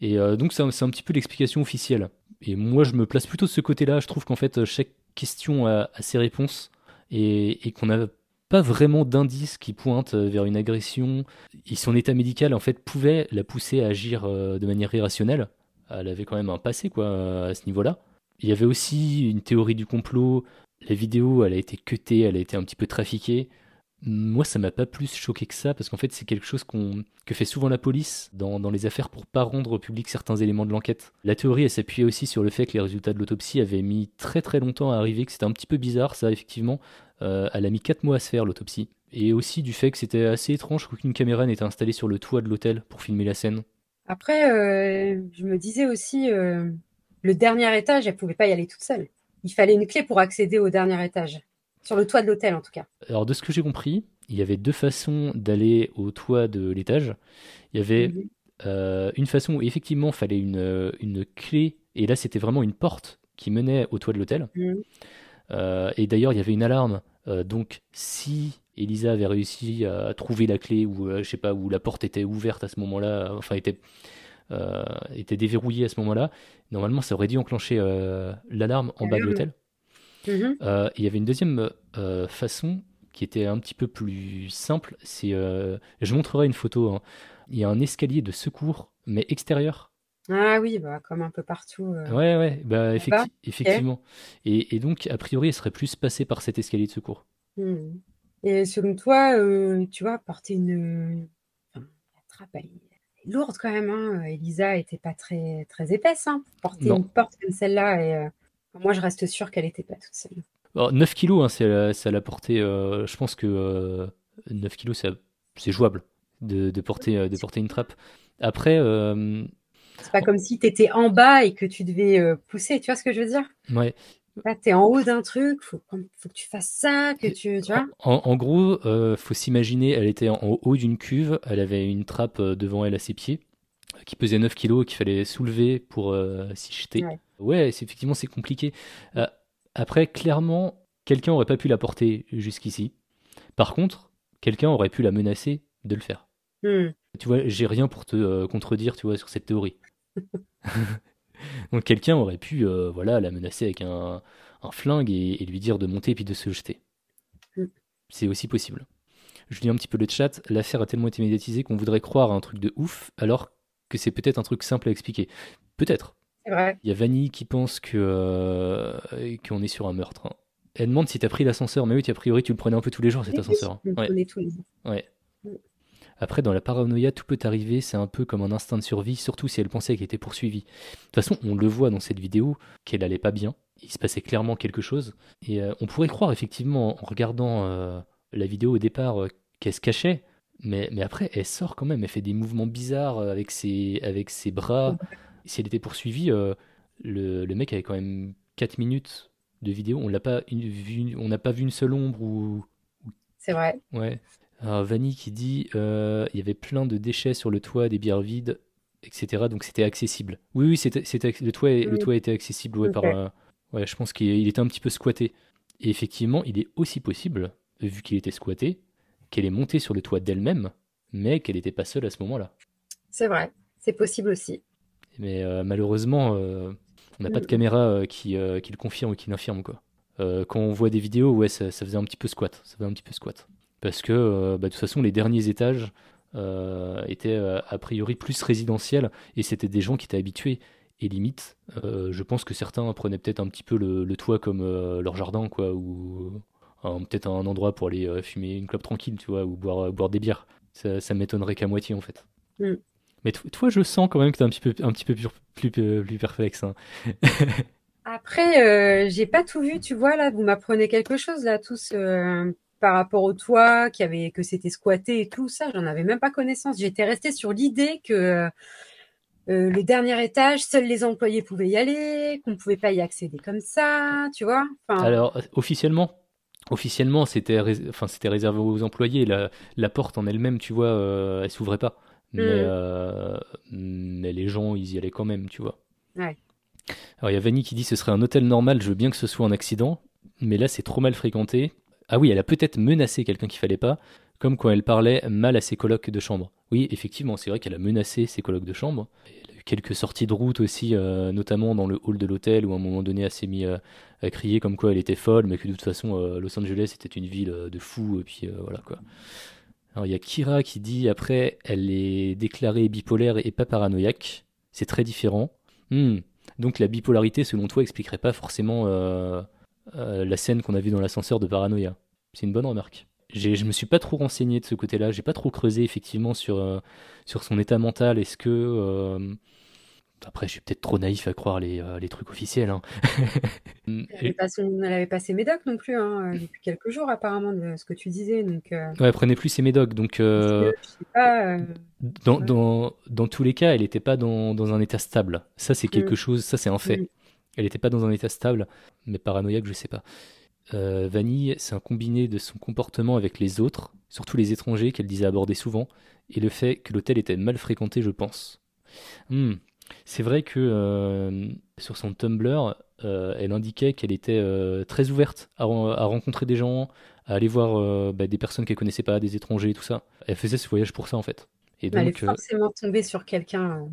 Et donc c'est un, petit peu l'explication officielle. Et moi je me place plutôt de ce côté-là, je trouve qu'en fait chaque question a, ses réponses et, qu'on n'a pas vraiment d'indices qui pointent vers une agression. Et son état médical en fait pouvait la pousser à agir de manière irrationnelle. Elle avait quand même un passé quoi à ce niveau-là. Il y avait aussi une théorie du complot. La vidéo, elle a été cutée, elle a été un petit peu trafiquée. Moi, ça m'a pas plus choqué que ça, parce qu'en fait, c'est quelque chose qu'on, que fait souvent la police dans, dans, les affaires pour pas rendre public certains éléments de l'enquête. La théorie, elle s'appuyait aussi sur le fait que les résultats de l'autopsie avaient mis très très longtemps à arriver, que c'était un petit peu bizarre, ça, effectivement. Euh, elle a mis 4 mois à se faire, l'autopsie. Et aussi du fait que c'était assez étrange qu'aucune caméra n'était installée sur le toit de l'hôtel pour filmer la scène. Après, euh, je me disais aussi, euh, le dernier étage, elle pouvait pas y aller toute seule. Il fallait une clé pour accéder au dernier étage, sur le toit de l'hôtel en tout cas. Alors de ce que j'ai compris, il y avait deux façons d'aller au toit de l'étage. Il y avait mhm. euh, une façon où effectivement il fallait une, une clé, et là c'était vraiment une porte qui menait au toit de l'hôtel. Mhm. Euh, et d'ailleurs il y avait une alarme, euh, donc si Elisa avait réussi à trouver la clé ou je sais pas où la porte était ouverte à ce moment-là, enfin était euh, était déverrouillé à ce moment-là, normalement ça aurait dû enclencher euh, l'alarme en bas de l'hôtel. Mhm. Euh, il y avait une deuxième façon qui était un petit peu plus simple. C'est, je montrerai une photo. Hein. Il y a un escalier de secours, mais extérieur. Ah oui, bah, comme un peu partout. Ouais, ouais, bah, effectivement. Et, donc, a priori, elle serait plus passée par cet escalier de secours. Hmm. Et selon toi, tu vois, porter une. Enfin, la trappe, lourde quand même. Hein. Elisa était pas très, très épaisse. Hein. Porter une porte comme celle-là, et euh, moi je reste sûre qu'elle n'était pas toute seule. 9 kilos, hein, ça l'a porté. Euh, je pense que 9 euh, kilos, c'est jouable de, de, porter, de porter une trappe. Après. c'est pas comme si tu étais en bas et que tu devais pousser, tu vois ce que je veux dire? Ouais. Là, t'es en haut d'un truc, faut, faut que tu fasses ça, que tu, tu vois? En, gros, euh, faut s'imaginer, elle était en, haut d'une cuve, elle avait une trappe euh, devant elle à ses pieds, qui pesait 9 kilos, qu'il fallait soulever pour euh, s'y jeter. Ouais, effectivement, c'est compliqué. Euh, après, clairement, quelqu'un aurait pas pu la porter jusqu'ici. Par contre, quelqu'un aurait pu la menacer de le faire. Hmm. Tu vois, j'ai rien pour te contredire, tu vois, sur cette théorie. Donc quelqu'un aurait pu euh, voilà, la menacer avec un, flingue et, lui dire de monter et puis de se jeter. Mm. C'est aussi possible. Je lis un petit peu le chat. L'affaire a tellement été médiatisée qu'on voudrait croire à un truc de ouf, alors que c'est peut-être un truc simple à expliquer. Peut-être. Il y a Vanny qui pense que euh, qu'on est sur un meurtre. Hein. Elle demande si t'as pris l'ascenseur, mais oui, a priori tu le prenais un peu tous les jours cet ascenseur. Hein. Ouais. Tous les jours. Ouais. Après, dans la paranoïa, tout peut arriver, c'est un peu comme un instinct de survie, surtout si elle pensait qu'elle était poursuivie. De toute façon, on le voit dans cette vidéo qu'elle allait pas bien, il se passait clairement quelque chose, et euh, on pourrait croire effectivement en regardant euh, la vidéo au départ euh, qu'elle se cachait, mais, mais après, elle sort quand même, elle fait des mouvements bizarres avec ses, avec ses bras. Si elle était poursuivie, le, le, mec avait quand même 4 minutes de vidéo, on l'a pas vu, on n'a pas vu une seule ombre ou, c'est vrai. Ouais. Alors, Vanny qui dit euh, il y avait plein de déchets sur le toit, des bières vides, etc. Donc c'était accessible. Oui, oui, c'était, le, toit, le Mm. toit était accessible ouais, par. Euh, ouais, je pense qu'il il était un petit peu squatté. Et effectivement, il est aussi possible, vu qu'il était squatté, qu'elle est montée sur le toit d'elle-même, mais qu'elle n'était pas seule à ce moment-là. C'est vrai. C'est possible aussi. Mais euh, malheureusement, euh, on n'a pas de caméra euh, qui, qui le confirme ou qui l'infirme. Quoi. Quand on voit des vidéos, ouais, ça, faisait un petit peu squat. Ça faisait un petit peu squat. Parce que, bah, de toute façon, les derniers étages étaient a priori plus résidentiels et c'était des gens qui étaient habitués. Et limite, je pense que certains prenaient peut-être un petit peu le, toit comme leur jardin, quoi, ou peut-être un endroit pour aller fumer une clope tranquille, tu vois, ou boire, boire des bières. Ça, ça m'étonnerait qu'à moitié, en fait. Mm. Mais to- toi, je sens quand même que t'es un petit peu, un petit peu plus, plus, plus perplexe. hein. Après, euh, j'ai pas tout vu, tu vois, là, vous m'apprenez quelque chose, là, tous, euh, par rapport au toit, avait, que c'était squatté et tout ça, j'en avais même pas connaissance. J'étais restée sur l'idée que euh, le dernier étage, seuls les employés pouvaient y aller, qu'on pouvait pas y accéder comme ça, tu vois. Enfin, Alors, euh, officiellement, officiellement, c'était enfin, c'était réservé aux employés. La, la porte en elle-même, tu vois, euh, elle s'ouvrait pas. Mais, Mm. euh, mais les gens, ils y allaient quand même, tu vois. Ouais. Alors, il y a Vanny qui dit ce serait un hôtel normal, je veux bien que ce soit un accident, mais là, c'est trop mal fréquenté. Ah oui, elle a peut-être menacé quelqu'un qu'il fallait pas, comme quand elle parlait mal à ses colocs de chambre. Oui, effectivement, c'est vrai qu'elle a menacé ses colocs de chambre. Elle a eu quelques sorties de route aussi, euh, notamment dans le hall de l'hôtel, où à un moment donné, elle s'est mise à, à crier comme quoi elle était folle, mais que de toute façon, euh, Los Angeles était une ville euh, de fous, et puis euh, voilà quoi. Alors il y a Kira qui dit après, elle est déclarée bipolaire et pas paranoïaque. C'est très différent. Hmm. Donc la bipolarité, selon toi, expliquerait pas forcément euh, euh, la scène qu'on a vue dans l'ascenseur de Paranoia. C'est une bonne remarque. Je me suis pas trop renseigné de ce côté-là. J'ai pas trop creusé effectivement sur euh, son état mental. Est-ce que après, je suis peut-être trop naïf à croire les, euh, les trucs officiels. hein. elle avait pas, son- elle avait pas ses médocs non plus, hein, euh, depuis quelques jours, apparemment, de ce que tu disais. Donc, euh, Ouais, elle prenait plus ses médocs. Donc, euh, je sais pas. euh, dans, Ouais. dans, dans tous les cas, elle n'était pas dans, dans un état stable. Ça, c'est quelque Mm. chose, ça, c'est un fait. Mm. Elle n'était pas dans un état stable, mais paranoïaque, je sais pas. Euh, Vanille, c'est un combiné de son comportement avec les autres, surtout les étrangers qu'elle disait aborder souvent, et le fait que l'hôtel était mal fréquenté, je pense. Hmm. C'est vrai que euh, sur son Tumblr, euh, elle indiquait qu'elle était euh, très ouverte à, ren- à rencontrer des gens, à aller voir bah, des personnes qu'elle connaissait pas, des étrangers et tout ça. Elle faisait ce voyage pour ça en fait. Et elle est donc, forcément tombée sur quelqu'un.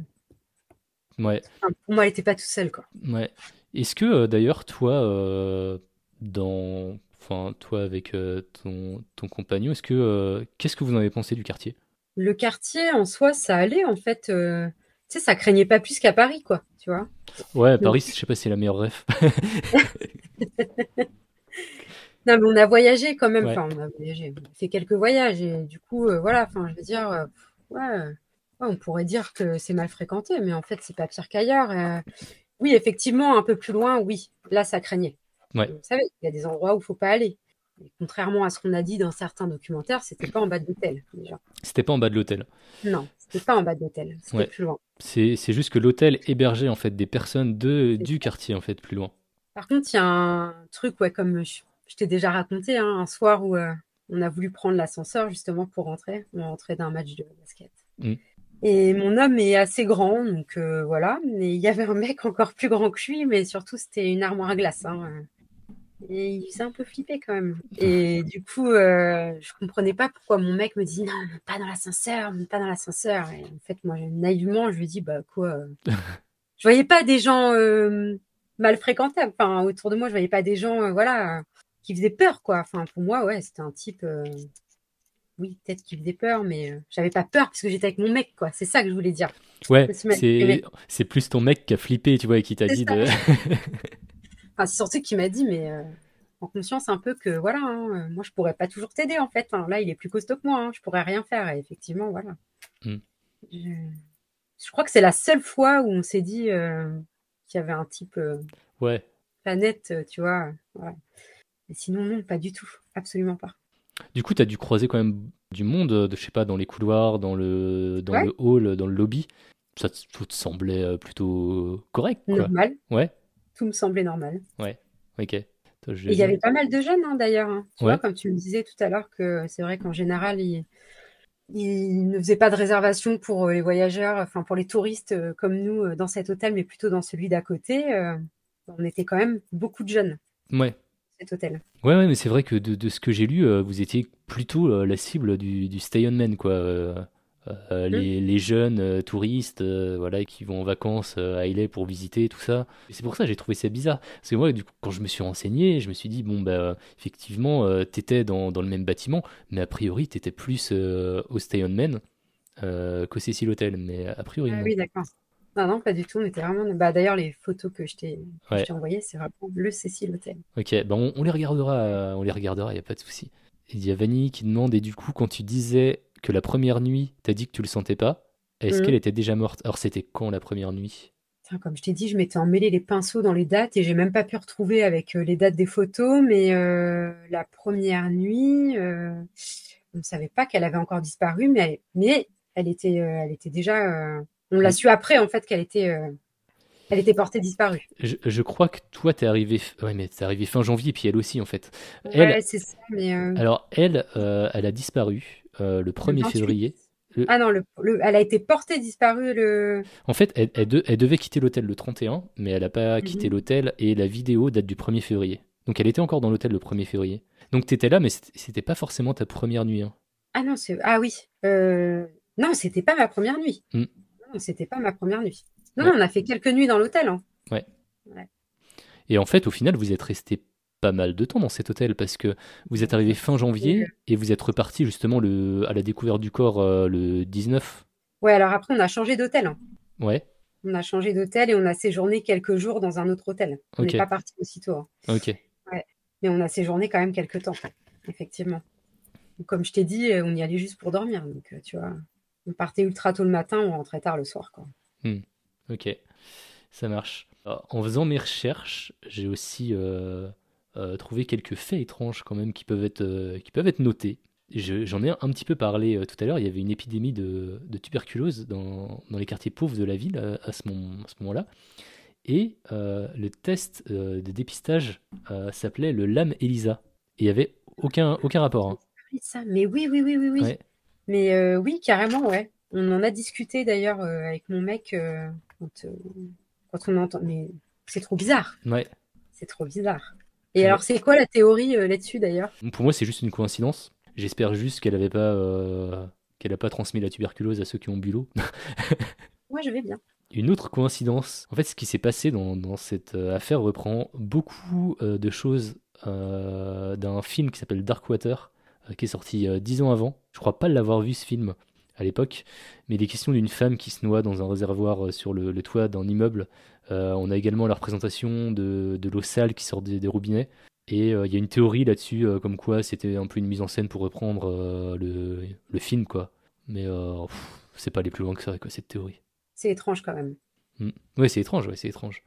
ouais, enfin, pour moi, elle était pas toute seule, quoi. ouais. Est-ce que d'ailleurs toi, dans, enfin toi avec ton, ton compagnon, est-ce que qu'est-ce que vous en avez pensé du quartier? Le quartier, en soi, ça allait, en fait. Tu sais, ça craignait pas plus qu'à Paris, quoi, tu vois. Ouais, Donc- Paris, je sais pas si c'est la meilleure ref. Non, mais on a voyagé quand même. Ouais. Enfin, on a voyagé. On a fait quelques voyages. Et du coup, euh, voilà, enfin, je veux dire, euh, ouais, ouais, on pourrait dire que c'est mal fréquenté, mais en fait, c'est pas pire qu'ailleurs. Euh, oui, effectivement, un peu plus loin, oui. Là, ça craignait. Ouais. Vous savez, il y a des endroits où il faut pas aller. Et contrairement à ce qu'on a dit dans certains documentaires, c'était pas en bas de l'hôtel, déjà. C'était pas en bas de l'hôtel. Non, c'était pas en bas de l'hôtel. C'était plus loin. C'est juste que l'hôtel hébergeait en fait des personnes de, du quartier en fait plus loin. Par contre, il y a un truc, ouais, comme je, je t'ai déjà raconté, hein, un soir où euh, on a voulu prendre l'ascenseur justement pour rentrer. On rentrait d'un match de basket. Mm. Et mon homme est assez grand, donc euh, voilà. Mais il y avait un mec encore plus grand que lui, mais surtout c'était une armoire à glace. hein. Et il s'est un peu flippé quand même. Et du coup, euh, je comprenais pas pourquoi mon mec me dit non, pas dans l'ascenseur, pas dans l'ascenseur. Et en fait, moi, naïvement, je lui dis bah quoi. euh, je voyais pas des gens euh, mal fréquentables. Enfin, autour de moi, je voyais pas des gens, euh, voilà, qui faisaient peur, quoi. Enfin, pour moi, ouais, c'était un type, euh, oui, peut-être qui faisait peur, mais j'avais pas peur parce que j'étais avec mon mec, quoi. C'est ça que je voulais dire. Ouais, c'est plus ton mec qui a flippé, tu vois, et qui t'a dit de. Enfin, c'est surtout qu'il m'a dit, mais euh, en conscience un peu que, voilà, hein, euh, moi, je pourrais pas toujours t'aider, en fait. hein. Là, il est plus costaud que moi, hein, je pourrais rien faire. Et effectivement, voilà. Mm. Je... je crois que c'est la seule fois où on s'est dit euh, qu'il y avait un type euh, Ouais. euh, tu vois. Mais sinon, non, pas du tout. Absolument pas. Du coup, t'as dû croiser quand même du monde, de, je sais pas, dans les couloirs, dans le, dans Ouais. le hall, dans le lobby. Ça te, tout te semblait plutôt correct, quoi. Normal. Ouais, Tout me semblait normal. ok. il y avait pas mal de jeunes hein, d'ailleurs. Hein. Tu vois, comme tu me disais tout à l'heure, que c'est vrai qu'en général, ils, ne faisaient pas de réservation pour les voyageurs, enfin pour les touristes comme nous dans cet hôtel, mais plutôt dans celui d'à côté. on était quand même beaucoup de jeunes. Ouais. Cet hôtel. Ouais, ouais mais c'est vrai que de, ce que j'ai lu, vous étiez plutôt la cible du, du stay on man, quoi. Euh, mmh. les, jeunes euh, touristes euh, voilà, qui vont en vacances à Haïlé pour visiter tout ça. C'est pour ça que j'ai trouvé ça bizarre. Parce que moi, du coup, quand je me suis renseigné, je me suis dit, bon, bah, effectivement, tu étais dans, dans, le même bâtiment, mais a priori, tu étais plus au Stay On Men qu'au Cécile Hotel. Mais a priori, ah, Oui, d'accord. Non, non, pas du tout. On était vraiment. Bah, D'ailleurs, les photos que je t'ai envoyées, c'est vraiment le Cécile Hotel. Ok, bah, on, les regardera, on les regardera, il n'y a pas de souci. Il y a Vanny qui demande, et du coup, quand tu disais que la première nuit, t'as dit que tu le sentais pas. Est-ce mhm. qu'elle était déjà morte? Alors, c'était quand la première nuit? Comme je t'ai dit, je m'étais emmêlé les pinceaux dans les dates et j'ai même pas pu retrouver avec euh, les dates des photos. Mais euh, la première nuit, euh, on ne savait pas qu'elle avait encore disparu, mais elle, mais elle était, elle était déjà. on l'a su après en fait qu'elle était. Elle était portée disparue. Je, crois que toi, t'es arrivé, ouais, mais t'es arrivé fin janvier, puis elle aussi, en fait. Elle, c'est ça, mais Alors, elle, elle a disparu euh, le 1er février. Ah non, le, elle a été portée disparue le. En fait, elle, elle, devait quitter l'hôtel le 31, mais elle n'a pas mhm. quitté l'hôtel et la vidéo date du 1er février. Donc elle était encore dans l'hôtel le 1er février. Donc tu étais là, mais c'était pas forcément ta première nuit. Hein. Ah non, c'est ah oui. Euh... Non, c'était pas ma première nuit. Non, c'était pas ma première nuit. Non, on a fait quelques nuits dans l'hôtel. Hein. Ouais. ouais. Et en fait, au final, vous êtes resté pas mal de temps dans cet hôtel parce que vous êtes arrivé fin janvier et vous êtes reparti justement le, à la découverte du corps euh, le 19. Ouais, alors après, on a changé d'hôtel. Hein. Ouais. On a changé d'hôtel et on a séjourné quelques jours dans un autre hôtel. On n'est pas parti aussitôt. Hein. Ok. Ouais. Mais on a séjourné quand même quelques temps, effectivement. Comme je t'ai dit, on y allait juste pour dormir. Donc, euh, tu vois, on partait ultra tôt le matin, on rentrait tard le soir. Quoi. Hmm. Ok, ça marche. En faisant mes recherches, j'ai aussi euh, euh, trouver quelques faits étranges quand même qui peuvent être, euh, qui peuvent être notés. J'en ai un petit peu parlé euh, tout à l'heure, il y avait une épidémie de, de tuberculose dans, dans, les quartiers pauvres de la ville à, ce, moment, ce moment-là. Et le test de dépistage s'appelait le LAM ELISA. Et il n'y avait aucun, aucun rapport. Hein. Ça, mais oui, oui, oui, oui. oui. Mais oui, carrément, ouais. On en a discuté d'ailleurs avec mon mec quand, quand, on entend. Mais c'est trop bizarre. Ouais. C'est trop bizarre. Et alors, c'est quoi la théorie euh, là-dessus d'ailleurs? Pour moi, c'est juste une coïncidence. J'espère juste qu'elle n'avait pas, euh, qu'elle a pas transmis la tuberculose à ceux qui ont bu l'eau. Moi, je vais bien. Une autre coïncidence. En fait, ce qui s'est passé dans, dans, cette euh, affaire reprend beaucoup de choses d'un film qui s'appelle Darkwater, qui est sorti dix ans avant. Je crois pas l'avoir vu ce film à l'époque, mais il est question d'une femme qui se noie dans un réservoir sur le, le toit d'un immeuble euh, on a également la représentation de, l'eau sale qui sort des, robinets. Et euh, il y a une théorie là-dessus, euh, comme quoi c'était un peu une mise en scène pour reprendre le, film, quoi. Mais c'est pas aller plus loin que ça, quoi, cette théorie. C'est étrange quand même. Mm. Oui, c'est étrange, ouais, c'est étrange.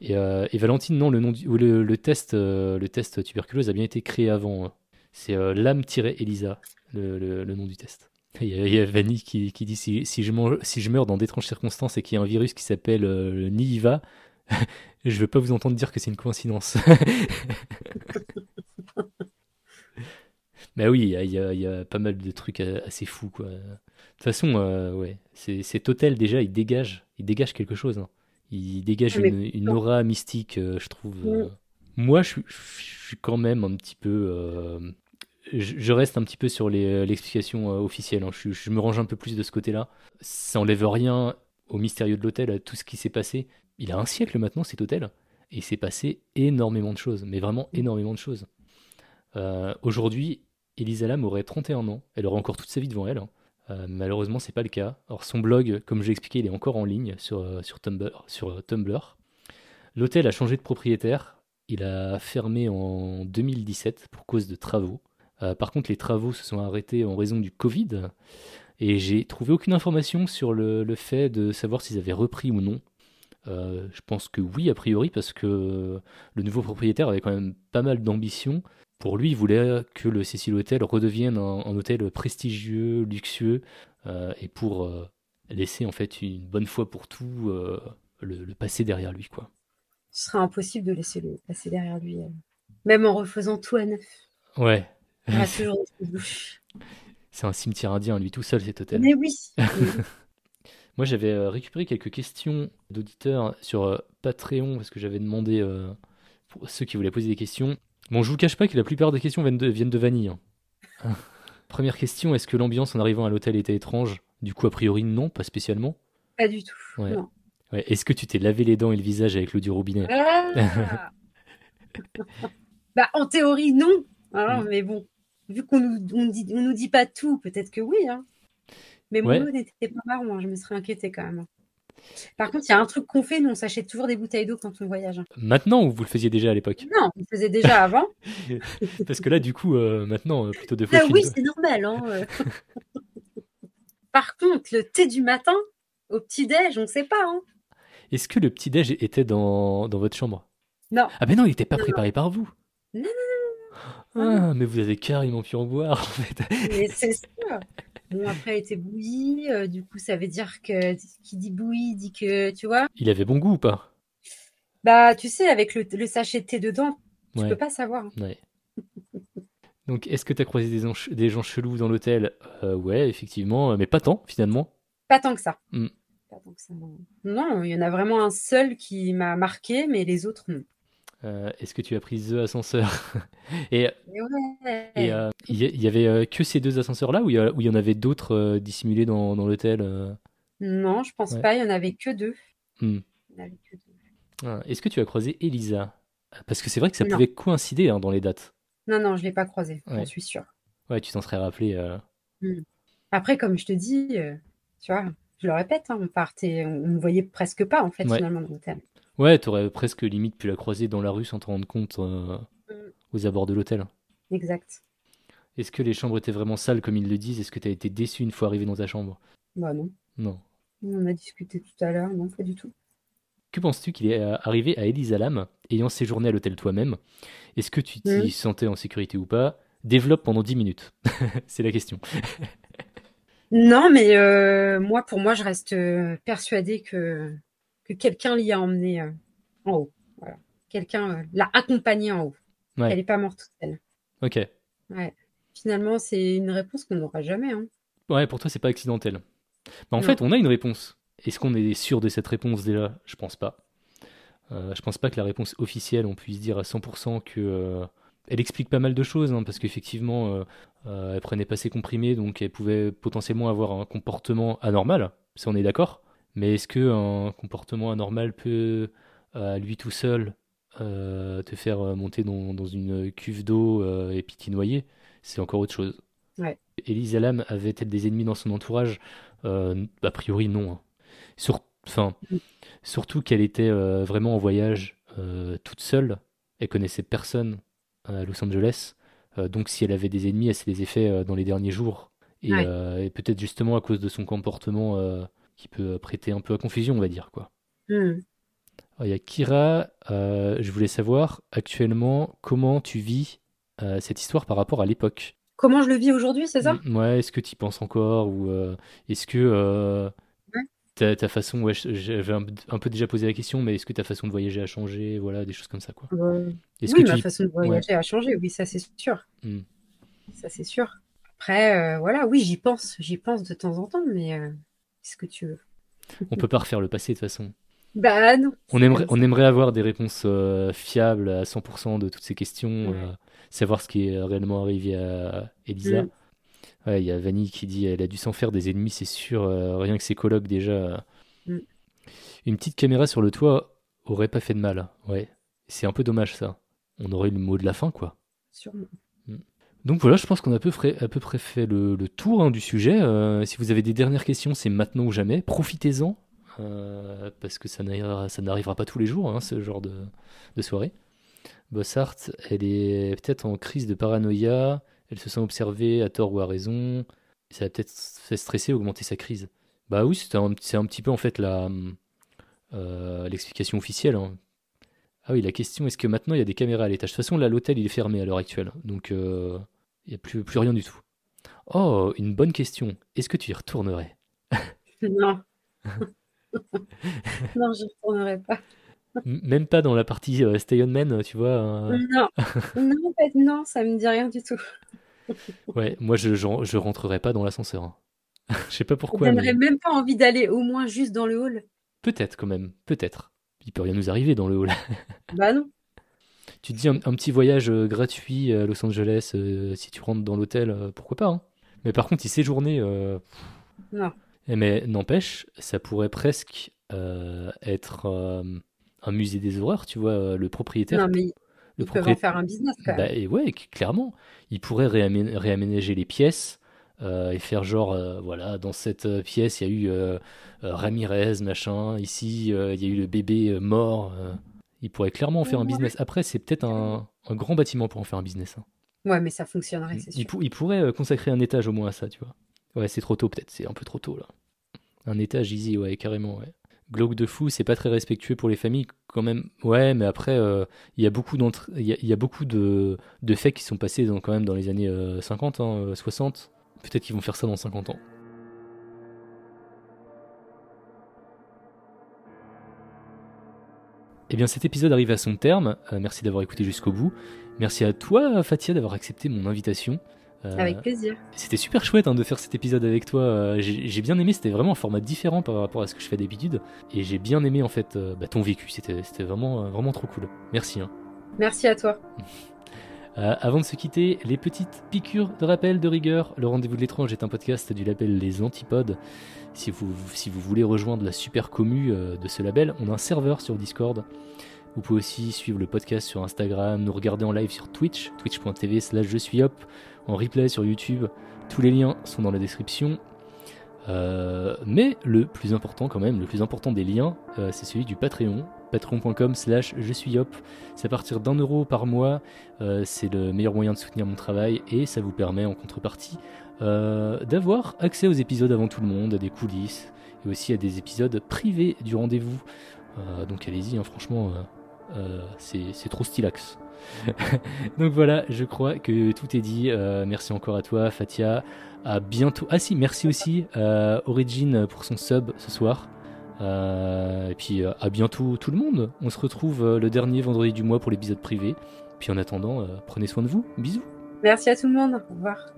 Et, Valentine, non, le, nom le, test, le test tuberculose a bien été créé avant. Hein. C'est l'âme-ELISA, le, nom du test. Il y, a, Vanny qui, dit si, je si, je meurs dans d'étranges circonstances et qu'il y a un virus qui s'appelle euh, le Niva, je veux pas vous entendre dire que c'est une coïncidence. Mais oui, il y, a, pas mal de trucs assez fous. Quoi. De toute façon, euh, ouais, cet hôtel déjà, il dégage, il dégage quelque chose. Hein. Il dégage ah, une, aura mystique, euh, je trouve. Mm. Moi, je, suis quand même un petit peu je reste un petit peu sur euh, l'explication euh, officielle. Hein. Je, me range un peu plus de ce côté-là. Ça enlève rien au mystérieux de l'hôtel, à tout ce qui s'est passé. Il a un siècle maintenant cet hôtel, et il s'est passé énormément de choses, mais vraiment énormément de choses. Euh, aujourd'hui, Elisa Lam aurait 31 ans, elle aurait encore toute sa vie devant elle. Hein. Euh, malheureusement, c'est pas le cas. Alors son blog, comme j'ai expliqué, il est encore en ligne sur, sur Tumblr. Sur Tumblr. L'hôtel a changé de propriétaire. Il a fermé en 2017 pour cause de travaux. Euh, par contre, les travaux se sont arrêtés en raison du Covid. Et j'ai trouvé aucune information sur le, fait de savoir s'ils avaient repris ou non. Euh, je pense que oui, a priori, parce que le nouveau propriétaire avait quand même pas mal d'ambition. Pour lui, il voulait que le Cecil Hotel redevienne un, hôtel prestigieux, luxueux, euh, et pour laisser en fait une bonne fois pour tout le, le, passer derrière lui, quoi. Ce sera impossible de laisser le passer derrière lui. Même en refaisant tout à neuf. Ouais. Il y aura toujours des bouches. C'est un cimetière indien, lui tout seul, cet hôtel. Mais oui. Moi, j'avais euh, récupéré quelques questions d'auditeurs sur euh, Patreon parce que j'avais demandé euh, pour ceux qui voulaient poser des questions. Bon, je vous cache pas que la plupart des questions viennent de, viennent de Vanille. hein. Première question est-ce que l'ambiance en arrivant à l'hôtel était étrange? Du coup, a priori, non, pas spécialement. Pas du tout. Ouais. Non. Ouais. Est-ce que tu t'es lavé les dents et le visage avec l'eau du robinet? Ah bah, en théorie, non. Hein, Mm. Mais bon, vu qu'on nous, on dit, on nous dit pas tout, peut-être que oui. Hein. Mais mon Ouais. eau n'était pas marron, hein, je me serais inquiétée quand même. Par contre, il y a un truc qu'on fait, nous on s'achète toujours des bouteilles d'eau quand on voyage. hein. Maintenant ou vous le faisiez déjà à l'époque? Non, on le faisait déjà avant. Parce que là, du coup, euh, maintenant, euh, plutôt deux fois oui, c'est normal. Hein. euh. Par contre, le thé du matin, au petit-déj, on ne sait pas. Hein. Est-ce que le petit-déj était dans, dans votre chambre? Non. Ah ben non, il n'était pas Non, préparé par vous. Non, Ah, mais vous avez carrément pu en boire, en fait. Mais c'est ça. Bon, après, elle était bouillie. euh, du coup, ça veut dire que qui dit bouillie dit que, tu vois, Il avait bon goût ou pas? Bah, tu sais, avec le, le sachet de thé dedans, tu Ouais. peux pas savoir. Ouais. Donc, est-ce que tu as croisé des, gens- des gens chelous dans l'hôtel? Euh, Ouais, effectivement, euh, mais pas tant, finalement. Pas tant que ça. Mm. Pas tant que ça, non. Non, il y en a vraiment un seul qui m'a marqué, mais les autres, non. Euh, est-ce que tu as pris The Ascenseur Et ouais. euh, il y, il y avait euh, que ces deux ascenseurs-là ou il y, en avait d'autres dissimulés dans, dans l'hôtel Non, je pense Ouais. pas. Il y en avait que deux. Hmm. Deux. Ah, Est-ce que tu as croisé Elisa? Parce que c'est vrai que ça Non. pouvait coïncider hein, dans les dates. Non, non, je l'ai pas croisé. Ouais. J'en suis sûre. Ouais, tu t'en serais rappelé. euh, Après, comme je te dis, tu vois, je le répète, hein, on partait, on ne voyait presque pas en fait Ouais. finalement dans l'hôtel. Ouais, t'aurais presque limite pu la croiser dans la rue sans te rendre compte euh, Mm. aux abords de l'hôtel. Exact. Est-ce que les chambres étaient vraiment sales comme ils le disent? Est-ce que t'as été déçu une fois arrivé dans ta chambre? Bah non. Non. On a discuté tout à l'heure, non, pas du tout. Que penses-tu qu'il est euh, arrivé à Elisa Lam, ayant séjourné à l'hôtel toi-même? Est-ce que tu t'y Mm. sentais en sécurité ou pas? Développe pendant 10 minutes. c'est la question. Non, mais euh, moi, pour moi, je reste persuadée que, que quelqu'un l'y a emmené euh, en haut. Voilà. Quelqu'un euh, l'a accompagnée en haut. Ouais. Elle n'est pas morte toute seule. Ok. Ouais. Finalement, c'est une réponse qu'on n'aura jamais. Hein. Ouais, pour toi, c'est pas accidentel. Bah, en Non. fait, on a une réponse. Est-ce qu'on est sûr de cette réponse déjà? Je pense pas. Euh, je pense pas que la réponse officielle, on puisse dire à 100% que euh, elle explique pas mal de choses, hein, parce qu'effectivement, euh, euh, elle prenait pas ses comprimés, donc elle pouvait potentiellement avoir un comportement anormal. Ça, on est d'accord. Mais est-ce que un comportement anormal peut, à lui tout seul, euh, te faire euh, monter dans, dans une cuve d'eau euh, et puis t'y noyer C'est encore autre chose. Ouais. Elisa Lam avait-elle des ennemis dans son entourage? Euh, A priori, non. hein. Sur- Mm. surtout qu'elle était euh, vraiment en voyage euh, toute seule. Elle connaissait personne à Los Angeles. Euh, donc, si elle avait des ennemis, elle s'est les euh, dans les derniers jours. Et, Ouais. euh, et peut-être justement à cause de son comportement euh, qui peut prêter un peu à confusion, on va dire. quoi. Hmm. Alors, Il y a Kira, euh, je voulais savoir actuellement comment tu vis euh, cette histoire par rapport à l'époque? Comment je le vis aujourd'hui, c'est ça? Mm, Ouais, est-ce que tu y penses encore ou euh, est-ce que euh, ta, ta façon, ouais, j'avais un, un peu déjà posé la question, mais est-ce que ta façon de voyager a changé, voilà, des choses comme ça quoi? Euh, Est-ce Oui, que ma tu façon de voyager a changé, oui, ça c'est sûr. Mm. Ça c'est sûr. Après, euh, voilà, oui, j'y pense, j'y pense de temps en temps, mais qu'est-ce que tu veux on peut pas refaire le passé de toute façon. Bah non. On aimerait, on aimerait avoir des réponses euh, fiables à 100% de toutes ces questions, Ouais. euh, savoir ce qui est réellement arrivé à Elisa. Mm. Ouais, il y a Vanille qui dit elle a dû s'en faire des ennemis, c'est sûr, euh, rien que ses colocs déjà. Mm. Une petite caméra sur le toit aurait pas fait de mal. Ouais, c'est un peu dommage ça. On aurait eu le mot de la fin quoi. Sûrement. Donc voilà, je pense qu'on a à peu près, fait le, tour hein, du sujet. Euh, si vous avez des dernières questions, c'est maintenant ou jamais. Profitez-en, euh, parce que ça n'arrivera, pas tous les jours, hein, ce genre de, soirée. Bossart, elle est peut-être en crise de paranoïa, elle se sent observée à tort ou à raison. Ça a peut-être fait stresser, augmenter sa crise. Bah oui, c'est un, c'est un petit peu en fait la, euh, l'explication officielle. hein. Ah oui, la question, est-ce que maintenant il y a des caméras à l'étage? De toute façon, là, l'hôtel, il est fermé à l'heure actuelle. Donc, euh, il n'y a plus, plus rien du tout. Oh, une bonne question. Est-ce que tu y retournerais? Non. non, j'y retournerai pas. Même pas dans la partie Stay on Men, tu vois. Non, non, non, ça me dit rien du tout. ouais, moi je, je, rentrerai pas dans l'ascenseur. Hein. je sais pas pourquoi. J'aimerais même pas envie d'aller au moins juste dans le hall? Peut-être quand même, peut-être. Il peut rien nous arriver dans le hall. bah non. Tu te dis un, petit voyage euh, gratuit à Los Angeles, euh, si tu rentres dans l'hôtel, euh, pourquoi pas. Hein. Mais par contre, y séjourner. non. Eh, mais n'empêche, ça pourrait presque être un musée des horreurs, tu vois, le propriétaire. Non, mais le propriétaire... faire un business quand même. Bah, et ouais, clairement. Il pourrait réaménager les pièces. et faire genre, voilà, dans cette pièce, il y a eu Ramirez, machin. Ici, il y a eu le bébé mort. Il pourrait clairement en faire un business. Après, c'est peut-être un, grand bâtiment pour en faire un business. Hein. Ouais, mais ça fonctionnerait, c'est sûr. Il, pourrait euh, consacrer un étage au moins à ça, tu vois. Ouais, c'est trop tôt peut-être, c'est un peu trop tôt là. Un étage easy, ouais, carrément, ouais. Glauque de fou, c'est pas très respectueux pour les familles quand même. Ouais, mais après, euh, il y a beaucoup, il y, a, beaucoup de, faits qui sont passés dans, quand même dans les années 50, euh, 60. Hein, peut-être qu'ils vont faire ça dans 50 ans. Eh bien cet épisode arrive à son terme. Euh, merci d'avoir écouté jusqu'au bout. Merci à toi Fatia d'avoir accepté mon invitation. Euh, avec plaisir. C'était super chouette hein, de faire cet épisode avec toi. Euh, j'ai bien aimé, c'était vraiment un format différent par rapport à ce que je fais d'habitude. Et j'ai bien aimé en fait bah, ton vécu, c'était vraiment, vraiment trop cool. Merci. Hein. Merci à toi. avant de se quitter, les petites piqûres de rappel de rigueur. Le rendez-vous de l'étrange est un podcast du label Les Antipodes. Si vous, si vous voulez rejoindre la super commu euh, de ce label, on a un serveur sur Discord. Vous pouvez aussi suivre le podcast sur Instagram, nous regarder en live sur Twitch, twitch.tv slash je suis hop, en replay sur YouTube. Tous les liens sont dans la description. Euh, mais le plus important quand même, le plus important des liens, euh, c'est celui du Patreon, patreon.com slash je suis hop. C'est à partir d'un euro par mois, c'est le meilleur moyen de soutenir mon travail et ça vous permet en contrepartie euh, d'avoir accès aux épisodes avant tout le monde, à des coulisses et aussi à des épisodes privés du rendez-vous. Euh, donc allez-y, hein, franchement, euh, c'est trop stylax. donc voilà, je crois que tout est dit. merci encore à toi, Fatia. À bientôt. Ah si, merci aussi à Origin pour son sub ce soir. Et puis à bientôt tout le monde. On se retrouve le dernier vendredi du mois pour l'épisode privé. Puis en attendant, prenez soin de vous. Bisous. Merci à tout le monde. Au revoir.